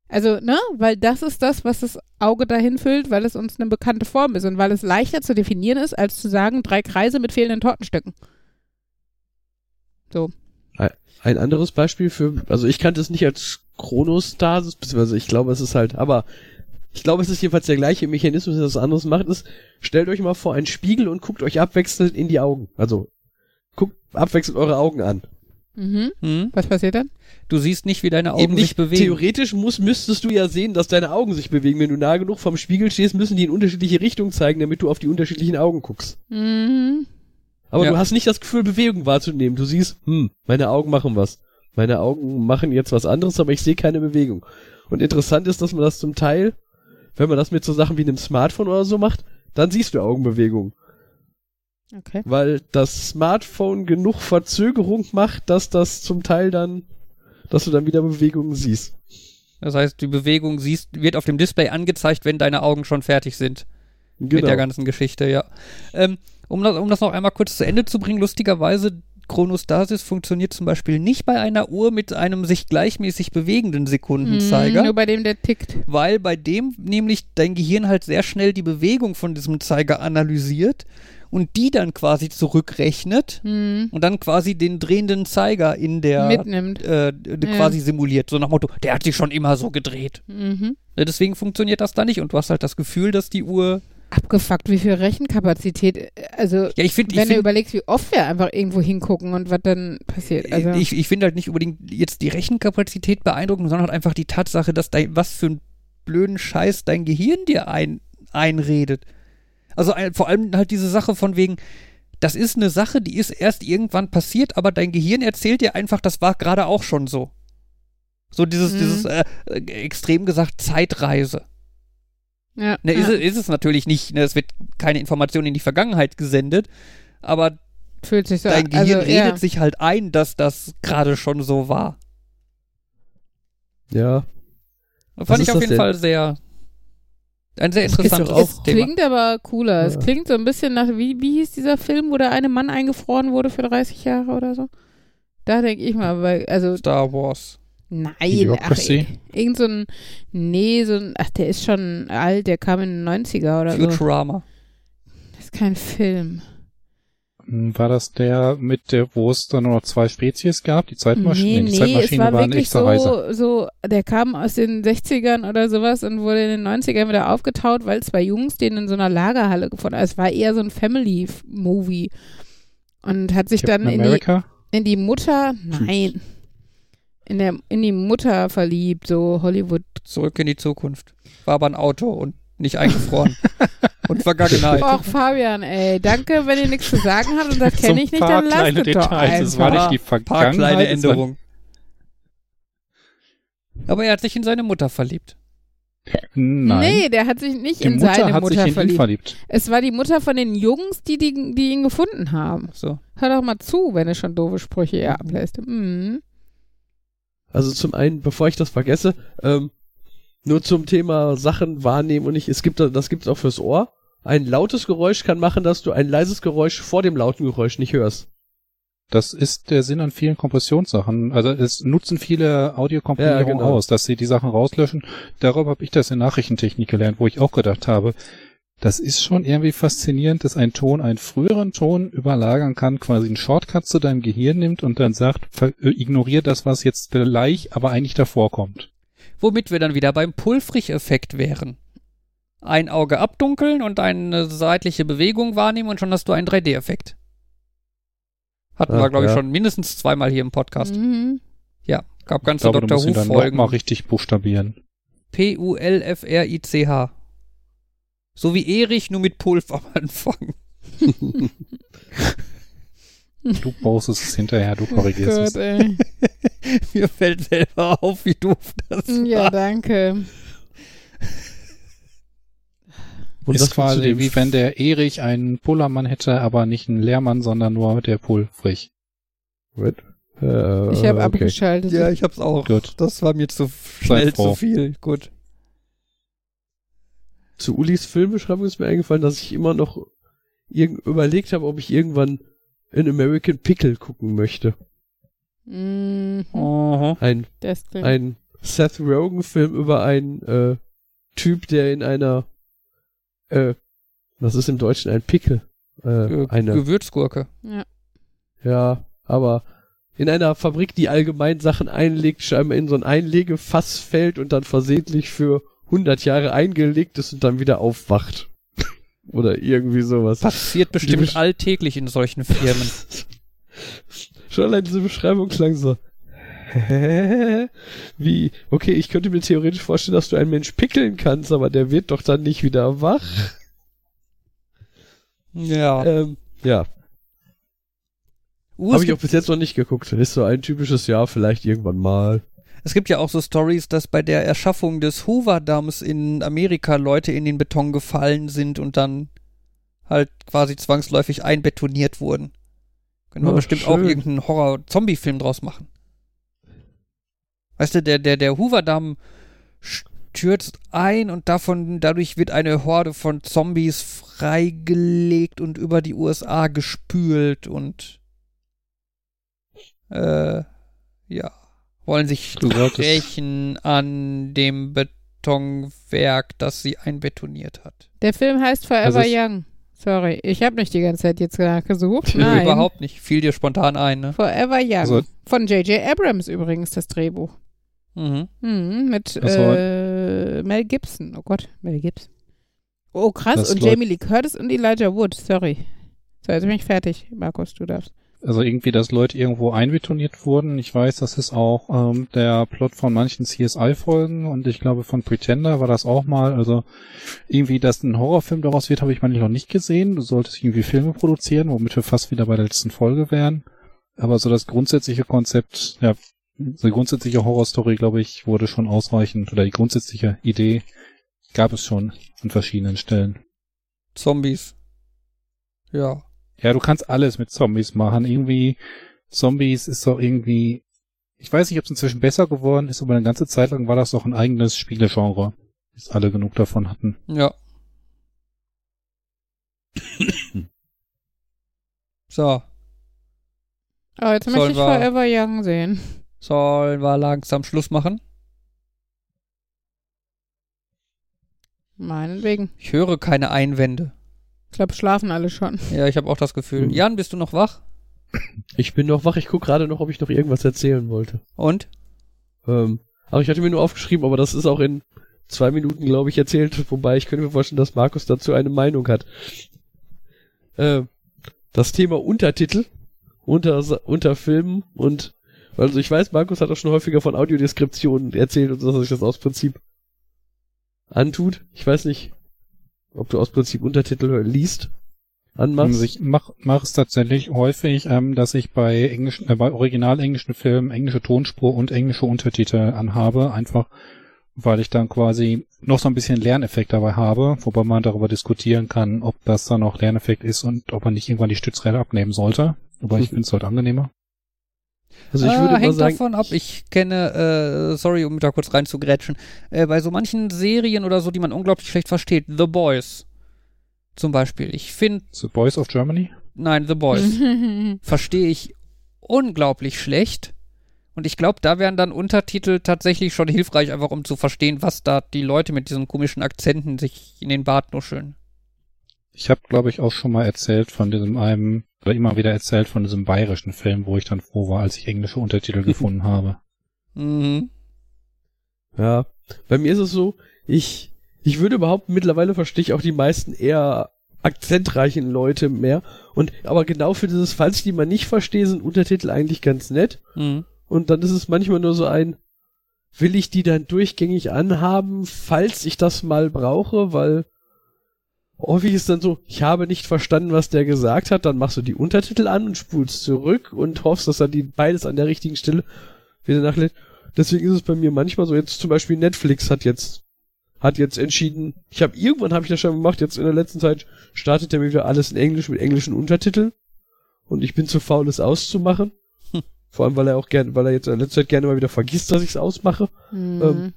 Also, ne, weil das ist das, was das Auge dahin füllt, weil es uns eine bekannte Form ist und weil es leichter zu definieren ist, als zu sagen, drei Kreise mit fehlenden Tortenstücken. So. Ein anderes Beispiel für, also ich kannte es nicht als Chronostasis, beziehungsweise ich glaube, es ist halt, aber ich glaube, es ist jedenfalls der gleiche Mechanismus, der das anderes macht, ist, stellt euch mal vor einen Spiegel und guckt euch abwechselnd in die Augen. Also, guckt abwechselnd eure Augen an. Mhm. Mhm. Was passiert dann? Du siehst nicht, wie deine Augen Eben nicht, sich bewegen. Theoretisch muss, müsstest du ja sehen, dass deine Augen sich bewegen. Wenn du nah genug vom Spiegel stehst, müssen die in unterschiedliche Richtungen zeigen, damit du auf die unterschiedlichen Augen guckst. Mhm. Aber ja. du hast nicht das Gefühl, Bewegung wahrzunehmen. Du siehst, hm, meine Augen machen was. Meine Augen machen jetzt was anderes, aber ich sehe keine Bewegung. Und interessant ist, dass man das zum Teil wenn man das mit so Sachen wie einem Smartphone oder so macht, dann siehst du Augenbewegung. Okay. Weil das Smartphone genug Verzögerung macht, dass das zum Teil dann, dass du dann wieder Bewegungen siehst. Das heißt, die Bewegung siehst, wird auf dem Display angezeigt, wenn deine Augen schon fertig sind. Genau. Mit der ganzen Geschichte, ja. Ähm, um, das, um das noch einmal kurz zu Ende zu bringen, lustigerweise, Chronostasis funktioniert zum Beispiel nicht bei einer Uhr mit einem sich gleichmäßig bewegenden Sekundenzeiger. Mm, nur bei dem, der tickt. Weil bei dem nämlich dein Gehirn halt sehr schnell die Bewegung von diesem Zeiger analysiert und die dann quasi zurückrechnet mm. und dann quasi den drehenden Zeiger in der mitnimmt. Äh, quasi ja. simuliert. So nach Motto, der hat sich schon immer so gedreht. Mhm. Deswegen funktioniert das da nicht und du hast halt das Gefühl, dass die Uhr abgefuckt, wie viel Rechenkapazität. Also, ja, ich find, wenn ich du überlegst, wie oft wir einfach irgendwo hingucken und was dann passiert. Also. Ich, ich finde halt nicht unbedingt jetzt die Rechenkapazität beeindruckend, sondern halt einfach die Tatsache, dass dein, was für ein blöden Scheiß dein Gehirn dir ein, einredet. Also ein, vor allem halt diese Sache von wegen, das ist eine Sache, die ist erst irgendwann passiert, aber dein Gehirn erzählt dir einfach, das war gerade auch schon so. So dieses, mhm. dieses äh, extrem gesagt Zeitreise. Ja, ne, ist, ja. Es, ist es natürlich nicht, ne, es wird keine Information in die Vergangenheit gesendet, aber Fühlt sich so dein Gehirn also, redet ja. sich halt ein, dass das gerade schon so war. Ja. Das fand ich auf jeden denn? Fall sehr ein sehr interessantes auch es Thema. klingt aber cooler. Ja. Es klingt so ein bisschen nach, wie, wie hieß dieser Film, wo der eine Mann eingefroren wurde für 30 Jahre oder so? Da denke ich mal, weil, also. Star Wars. Nein, ach, irgend so ein, nee, so ein, ach, der ist schon alt, der kam in den 90er oder Futurama. so. Futurama. Das ist kein Film. Hm, war das der mit der, wo es dann nur noch zwei Spezies gab? Die Zeitmaschine? Nee, die nee, Zeitmaschine es war waren echt so, so, der kam aus den 60ern oder sowas und wurde in den 90ern wieder aufgetaut, weil zwei Jungs den in so einer Lagerhalle gefunden haben. Es war eher so ein Family-Movie. Und hat sich Captain dann in die, in die Mutter, nein, in, der, in die Mutter verliebt, so Hollywood. Zurück in die Zukunft. War aber ein Auto und nicht eingefroren. und Vergangenheit. Och, Fabian, ey, danke, wenn ihr nichts zu sagen habt und das kenne ich nicht, dann lasst es doch einfach. Das war nicht die Vergangenheit. Paar kleine Änderungen. Aber er hat sich in seine Mutter verliebt. Nein. Nee, der hat sich nicht die in Mutter seine Mutter verliebt. verliebt. Es war die Mutter von den Jungs, die, die, die ihn gefunden haben. So. Hör doch mal zu, wenn du schon doofe Sprüche hier ablässt. Mhm. Also zum einen, bevor ich das vergesse, ähm, nur zum Thema Sachen wahrnehmen und nicht, es gibt, das gibt's auch fürs Ohr. Ein lautes Geräusch kann machen, dass du ein leises Geräusch vor dem lauten Geräusch nicht hörst. Das ist der Sinn an vielen Kompressionssachen. Also es nutzen viele Audiokomprimierungen ja, genau. aus, dass sie die Sachen rauslöschen. Darüber habe ich das in Nachrichtentechnik gelernt, wo ich auch gedacht habe, das ist schon irgendwie faszinierend, dass ein Ton einen früheren Ton überlagern kann, quasi einen Shortcut zu deinem Gehirn nimmt und dann sagt, äh, ignoriere das, was jetzt gleich, aber eigentlich davor kommt. Womit wir dann wieder beim Pulfrich-Effekt wären. Ein Auge abdunkeln und eine seitliche Bewegung wahrnehmen und schon hast du einen 3D-Effekt. Hatten Ach, wir, glaube ich, ja. schon mindestens zweimal hier im Podcast. Mhm. Ja, gab Ich ganze Dr. Who-Folgen. mal richtig buchstabieren. P-U-L-F-R-I-C-H. So wie Erich, nur mit Pulf am Anfang. Du baust es hinterher, du korrigierst Gott, es. ey. Mir fällt selber auf, wie doof das Ja, war. danke. Und ist das quasi quasi wie wenn der Erich einen Pullermann hätte, aber nicht einen Lehrmann, sondern nur der Pulfrich. What? Äh, Ich habe okay. abgeschaltet. Ja, ich hab's auch. Gut. Das war mir zu schnell zu viel. Gut. Zu Ulis Filmbeschreibung ist mir eingefallen, dass ich immer noch überlegt habe, ob ich irgendwann in American Pickle gucken möchte. Mhm. Ein, ein Seth Rogen-Film über einen äh, Typ, der in einer äh, was ist im Deutschen ein Pickel? Äh, Ge eine, Gewürzgurke. ja. ja, aber in einer Fabrik, die allgemein Sachen einlegt, scheinbar in so ein Einlegefass fällt und dann versehentlich für 100 Jahre eingelegt ist und dann wieder aufwacht. Oder irgendwie sowas. Passiert bestimmt alltäglich in solchen Firmen. Schon allein diese Beschreibung klang so. Hä? Wie? Okay, ich könnte mir theoretisch vorstellen, dass du einen Mensch pickeln kannst, aber der wird doch dann nicht wieder wach. ja. Ähm, ja, Uh, habe ich auch bis jetzt noch nicht geguckt. Ist so ein typisches Jahr, vielleicht irgendwann mal. es gibt ja auch so Stories, dass bei der Erschaffung des Hoover-Damms in Amerika Leute in den Beton gefallen sind und dann halt quasi zwangsläufig einbetoniert wurden. Können wir Oh, bestimmt auch schön. irgendeinen Horror-Zombie-Film draus machen. Weißt du, der, der, der Hoover-Damm stürzt ein und davon, dadurch wird eine Horde von Zombies freigelegt und über die USA gespült und äh, ja, wollen sich rächen an dem Betonwerk, das sie einbetoniert hat. Der Film heißt Forever Also ich- Young. Sorry, ich habe nicht die ganze Zeit jetzt nachgesucht. Nein. Überhaupt nicht. Fiel dir spontan ein, ne? Forever Young. Also- Von J.J. Abrams übrigens, das Drehbuch. Mhm. Mhm, mit äh, Mel Gibson. Oh Gott, Mel Gibson. Oh, krass. Das und Jamie Lee Curtis und Elijah Wood. Sorry. So, jetzt bin ich fertig. Markus, du darfst. Also irgendwie, dass Leute irgendwo einbetoniert wurden. Ich weiß, das ist auch ähm, der Plot von manchen CSI-Folgen und ich glaube von Pretender war das auch mal. Also irgendwie, dass ein Horrorfilm daraus wird, habe ich manchmal noch nicht gesehen. Du solltest irgendwie Filme produzieren, womit wir fast wieder bei der letzten Folge wären. Aber so das grundsätzliche Konzept, ja, die grundsätzliche Horrorstory, glaube ich, wurde schon ausreichend, oder die grundsätzliche Idee gab es schon an verschiedenen Stellen. Zombies. Ja. Ja, du kannst alles mit Zombies machen. Irgendwie, Zombies ist doch irgendwie, ich weiß nicht, ob es inzwischen besser geworden ist, aber eine ganze Zeit lang war das doch ein eigenes Spielegenre, bis alle genug davon hatten. Ja. so, Oh, jetzt Sollen möchte ich wir- Forever Young sehen. sollen wir langsam Schluss machen? Meinetwegen. Ich höre keine Einwände. Ich glaube, schlafen alle schon. Ja, ich habe auch das Gefühl. Mhm. Jan, bist du noch wach? Ich bin noch wach, ich guck gerade noch, ob ich noch irgendwas erzählen wollte. Und? Ähm, aber ich hatte mir nur aufgeschrieben, aber das ist auch in zwei Minuten, glaube ich, erzählt, wobei ich könnte mir vorstellen, dass Markus dazu eine Meinung hat. Äh, das Thema Untertitel unter, unter Filmen und also ich weiß, Markus hat auch schon häufiger von Audiodeskriptionen erzählt und so, dass sich das aus Prinzip antut. Ich weiß nicht, ob du aus Prinzip Untertitel liest, anmachst. Ich mach, mach es tatsächlich häufig, ähm, dass ich bei englischen, äh, bei original englischen Filmen englische Tonspur und englische Untertitel anhabe, einfach weil ich dann quasi noch so ein bisschen Lerneffekt dabei habe, wobei man darüber diskutieren kann, ob das dann auch Lerneffekt ist und ob man nicht irgendwann die Stützräder abnehmen sollte. Aber ich finde es halt angenehmer. Also ich Ah, würde mal hängt sagen, davon ab. Ich kenne, äh, sorry, um da kurz reinzugrätschen, äh, bei so manchen Serien oder so, die man unglaublich schlecht versteht, The Boys zum Beispiel. Ich finde, The Boys of Germany? nein, The Boys verstehe ich unglaublich schlecht. Und ich glaube, da wären dann Untertitel tatsächlich schon hilfreich, einfach um zu verstehen, was da die Leute mit diesen komischen Akzenten sich in den Bart nuscheln. Ich habe, glaube ich, auch schon mal erzählt von diesem einem, immer wieder erzählt von diesem bayerischen Film, wo ich dann froh war, als ich englische Untertitel gefunden habe. Mhm. Ja. Bei mir ist es so, ich, ich würde überhaupt mittlerweile verstehe ich auch die meisten eher akzentreichen Leute mehr. Und aber genau für dieses, falls ich die mal nicht verstehe, sind Untertitel eigentlich ganz nett. Mhm. Und dann ist es manchmal nur so ein, will ich die dann durchgängig anhaben, falls ich das mal brauche, weil häufig ist dann so, ich habe nicht verstanden, was der gesagt hat, dann machst du die Untertitel an und spulst zurück und hoffst, dass er die beides an der richtigen Stelle wieder nachlädt. Deswegen ist es bei mir manchmal so, jetzt zum Beispiel Netflix hat jetzt hat jetzt entschieden, ich habe irgendwann habe ich das schon gemacht, jetzt in der letzten Zeit startet er mir wieder alles in Englisch mit englischen Untertiteln und ich bin zu faul, es auszumachen. Hm. Vor allem, weil er auch gerne, weil er jetzt in der letzten Zeit gerne mal wieder vergisst, dass ich es ausmache. Mhm. Ähm,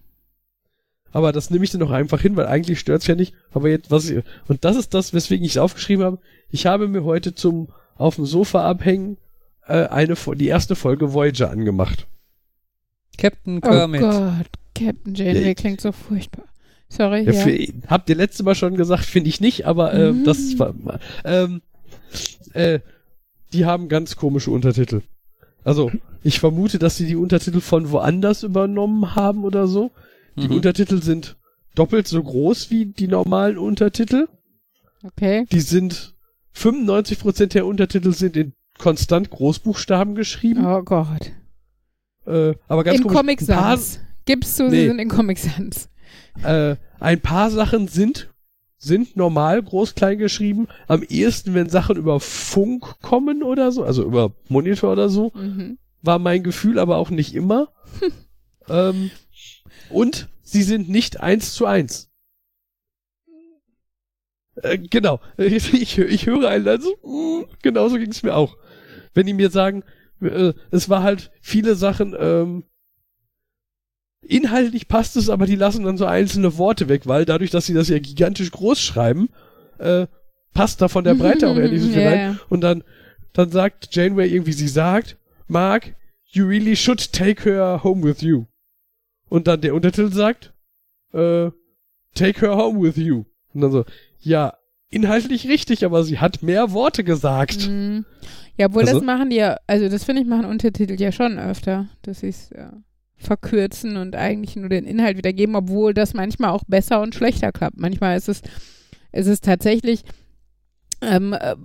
aber das nehme ich dann auch einfach hin, weil eigentlich stört's ja nicht. Aber jetzt, was ich, und das ist das, weswegen ich es aufgeschrieben habe. Ich habe mir heute zum auf dem Sofa abhängen äh, eine die erste Folge Voyager angemacht. Captain oh Kermit. Gott, Captain Janeway Ja, klingt so furchtbar. Sorry, Ja, ja. für, habt ihr letzte Mal schon gesagt, finde ich nicht, aber äh, Mhm. das war ähm, äh, die haben ganz komische Untertitel. Also, ich vermute, dass sie die Untertitel von woanders übernommen haben oder so. Die Mhm. Untertitel sind doppelt so groß wie die normalen Untertitel. Okay. Die sind 95% der Untertitel sind in konstant Großbuchstaben geschrieben. Oh Gott. Äh, aber ganz Im komisch, Comic Sans. Gibst du, sie Nee. sind in Comic Sans. äh, ein paar Sachen sind sind normal groß klein geschrieben. Am ehesten, wenn Sachen über Funk kommen oder so, also über Monitor oder so, Mhm. war mein Gefühl, aber auch nicht immer. ähm, und sie sind nicht eins zu eins. Äh, genau. Ich, ich, höre einen also, mm, genauso ging es mir auch. Wenn die mir sagen, äh, es war halt viele Sachen, ähm, inhaltlich passt es, aber die lassen dann so einzelne Worte weg, weil dadurch, dass sie das ja gigantisch groß schreiben, äh, passt da von der Breite auch eher nicht so viel rein. Und dann, dann sagt Janeway irgendwie, sie sagt, Mark, you really should take her home with you. Und dann der Untertitel sagt, äh, take her home with you. Und dann so, ja, inhaltlich richtig, aber sie hat mehr Worte gesagt. Mhm. Ja, obwohl Also- das machen die ja, also das finde ich machen Untertitel ja schon öfter, dass sie es ja, verkürzen und eigentlich nur den Inhalt wiedergeben, obwohl das manchmal auch besser und schlechter klappt. Manchmal ist es, ist es tatsächlich, ähm, äh,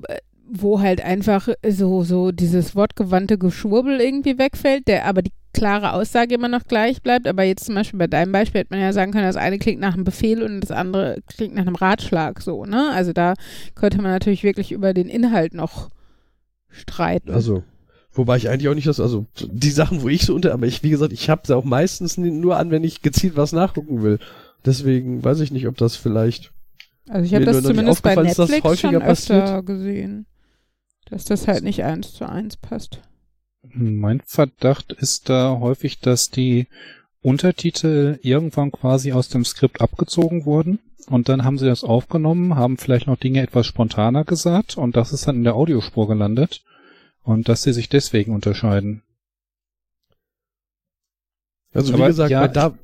wo halt einfach so, so dieses wortgewandte Geschwurbel irgendwie wegfällt, der aber die klare Aussage immer noch gleich bleibt. Aber jetzt zum Beispiel bei deinem Beispiel hätte man ja sagen können, das eine klingt nach einem Befehl und das andere klingt nach einem Ratschlag so, ne? Also da könnte man natürlich wirklich über den Inhalt noch streiten. Also, wobei ich eigentlich auch nicht das, also die Sachen, wo ich so unter, aber ich, wie gesagt, ich habe sie auch meistens nur an, wenn ich gezielt was nachgucken will. Deswegen weiß ich nicht, ob das vielleicht. Also ich habe das zumindest bei Netflix schon öfter passiert. gesehen, dass das halt nicht eins zu eins passt. Mein Verdacht ist da häufig, dass die Untertitel irgendwann quasi aus dem Skript abgezogen wurden und dann haben sie das aufgenommen, haben vielleicht noch Dinge etwas spontaner gesagt und das ist dann in der Audiospur gelandet und dass sie sich deswegen unterscheiden. Also wie Aber gesagt, ja, da,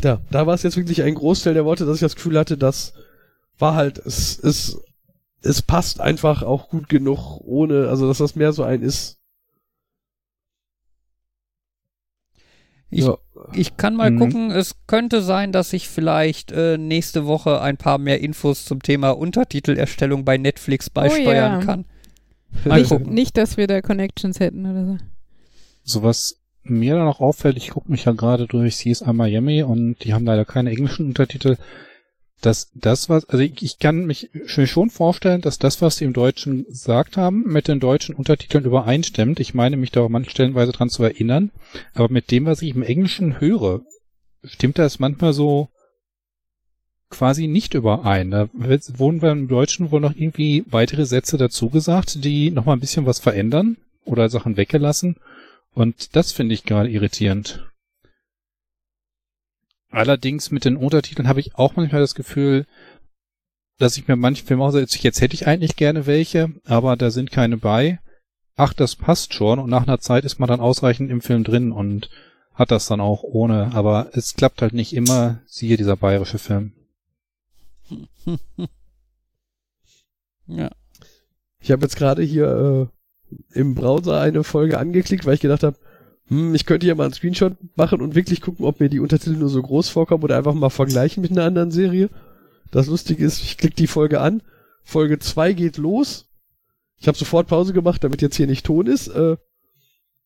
da, da war es jetzt wirklich ein Großteil der Worte, dass ich das Gefühl hatte, das war halt, es, es, es passt einfach auch gut genug, ohne, also dass das mehr so ein ist. Ich, ja. ich kann mal Mhm. gucken, es könnte sein, dass ich vielleicht äh, nächste Woche ein paar mehr Infos zum Thema Untertitelerstellung bei Netflix beisteuern ja. kann. Mal Nicht, gucken. nicht, dass wir da Connections hätten oder so. So was mir dann noch auffällt, ich gucke mich ja gerade durch CSI Miami und die haben leider keine englischen Untertitel. Dass das, was, also ich, ich kann mich sch- schon vorstellen, dass das, was sie im Deutschen gesagt haben, mit den deutschen Untertiteln übereinstimmt. Ich meine mich da auch manchmal stellenweise dran zu erinnern. Aber mit dem, was ich im Englischen höre, stimmt das manchmal so quasi nicht überein. Da wurden beim Deutschen wohl noch irgendwie weitere Sätze dazu gesagt, die nochmal ein bisschen was verändern oder Sachen weggelassen. Und das finde ich gerade irritierend. Allerdings mit den Untertiteln habe ich auch manchmal das Gefühl, dass ich mir manche Filme sage, jetzt hätte ich eigentlich gerne welche, aber da sind keine bei. Ach, das passt schon und nach einer Zeit ist man dann ausreichend im Film drin und hat das dann auch ohne, aber es klappt halt nicht immer, siehe dieser bayerische Film. ja. Ich habe jetzt gerade hier äh, im Browser eine Folge angeklickt, weil ich gedacht habe, hm, ich könnte ja mal einen Screenshot machen und wirklich gucken, ob mir die Untertitel nur so groß vorkommen oder einfach mal vergleichen mit einer anderen Serie. Das Lustige ist, ich klicke die Folge an, Folge 2 geht los. Ich habe sofort Pause gemacht, damit jetzt hier nicht Ton ist. Äh,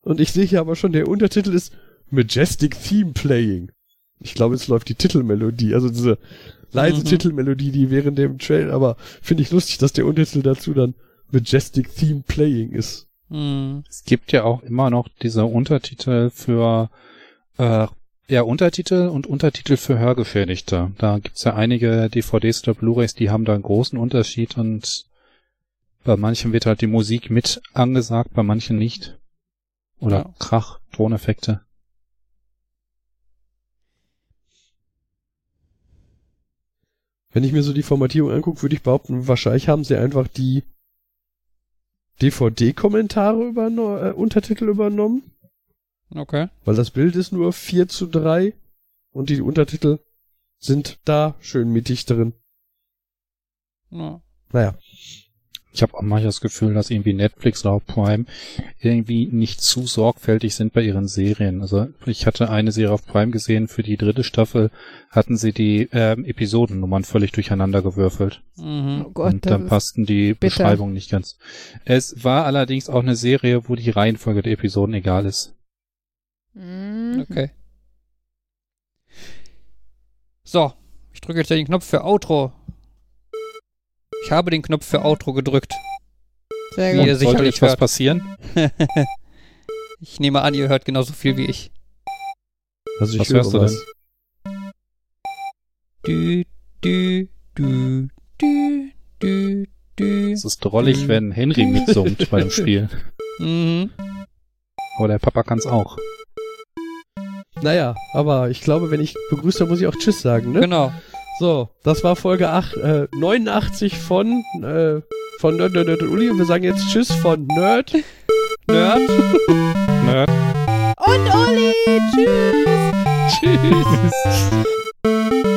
und ich sehe hier aber schon, der Untertitel ist Majestic Theme Playing. Ich glaube, es läuft die Titelmelodie, also diese leise Mhm. Titelmelodie, die während dem Trail, aber finde ich lustig, dass der Untertitel dazu dann Majestic Theme Playing ist. Hm. Es gibt ja auch immer noch diese Untertitel für äh, ja, Untertitel und Untertitel für Hörgeschädigte. Da gibt's ja einige DVDs oder Blu-rays, die haben da einen großen Unterschied und bei manchen wird halt die Musik mit angesagt, bei manchen nicht. Oder Ja. Krach, Toneffekte. Wenn ich mir so die Formatierung angucke, würde ich behaupten, wahrscheinlich haben sie einfach die DVD-Kommentare überno äh, Untertitel übernommen, Okay. weil das Bild ist nur 4 zu 3 und die Untertitel sind da schön mittig drin. Ja. Naja, Ich habe auch manchmal das Gefühl, dass irgendwie Netflix oder auch Prime irgendwie nicht zu sorgfältig sind bei ihren Serien. Also ich hatte eine Serie auf Prime gesehen, für die dritte Staffel hatten sie die ähm, Episodennummern völlig durcheinander gewürfelt. Mhm. Oh Gott, und dann passten die bitter. Beschreibungen nicht ganz. Es war allerdings auch eine Serie, wo die Reihenfolge der Episoden egal ist. Mhm. Okay. So, ich drücke jetzt den Knopf für Outro. Ich habe den Knopf für Outro gedrückt. Sehr Wie gut. ihr Sollte sicherlich jetzt was hört. passieren? ich nehme an, ihr hört genauso viel wie ich. also ich Was höre hörst du was. Du, du, du, du, du, du. Es ist drollig, wenn Henry mitsummt bei dem Spiel. Mhm. Aber der Papa kann's auch. Naja, aber ich glaube, wenn ich begrüße, dann muss ich auch Tschüss sagen, ne? Genau. So, das war Folge 8, äh, 89 von, äh, von Nerd, Nerd, Nerd und Uli und wir sagen jetzt Tschüss von Nerd. Nerd. Nerd. Und Olli, tschüss. Tschüss.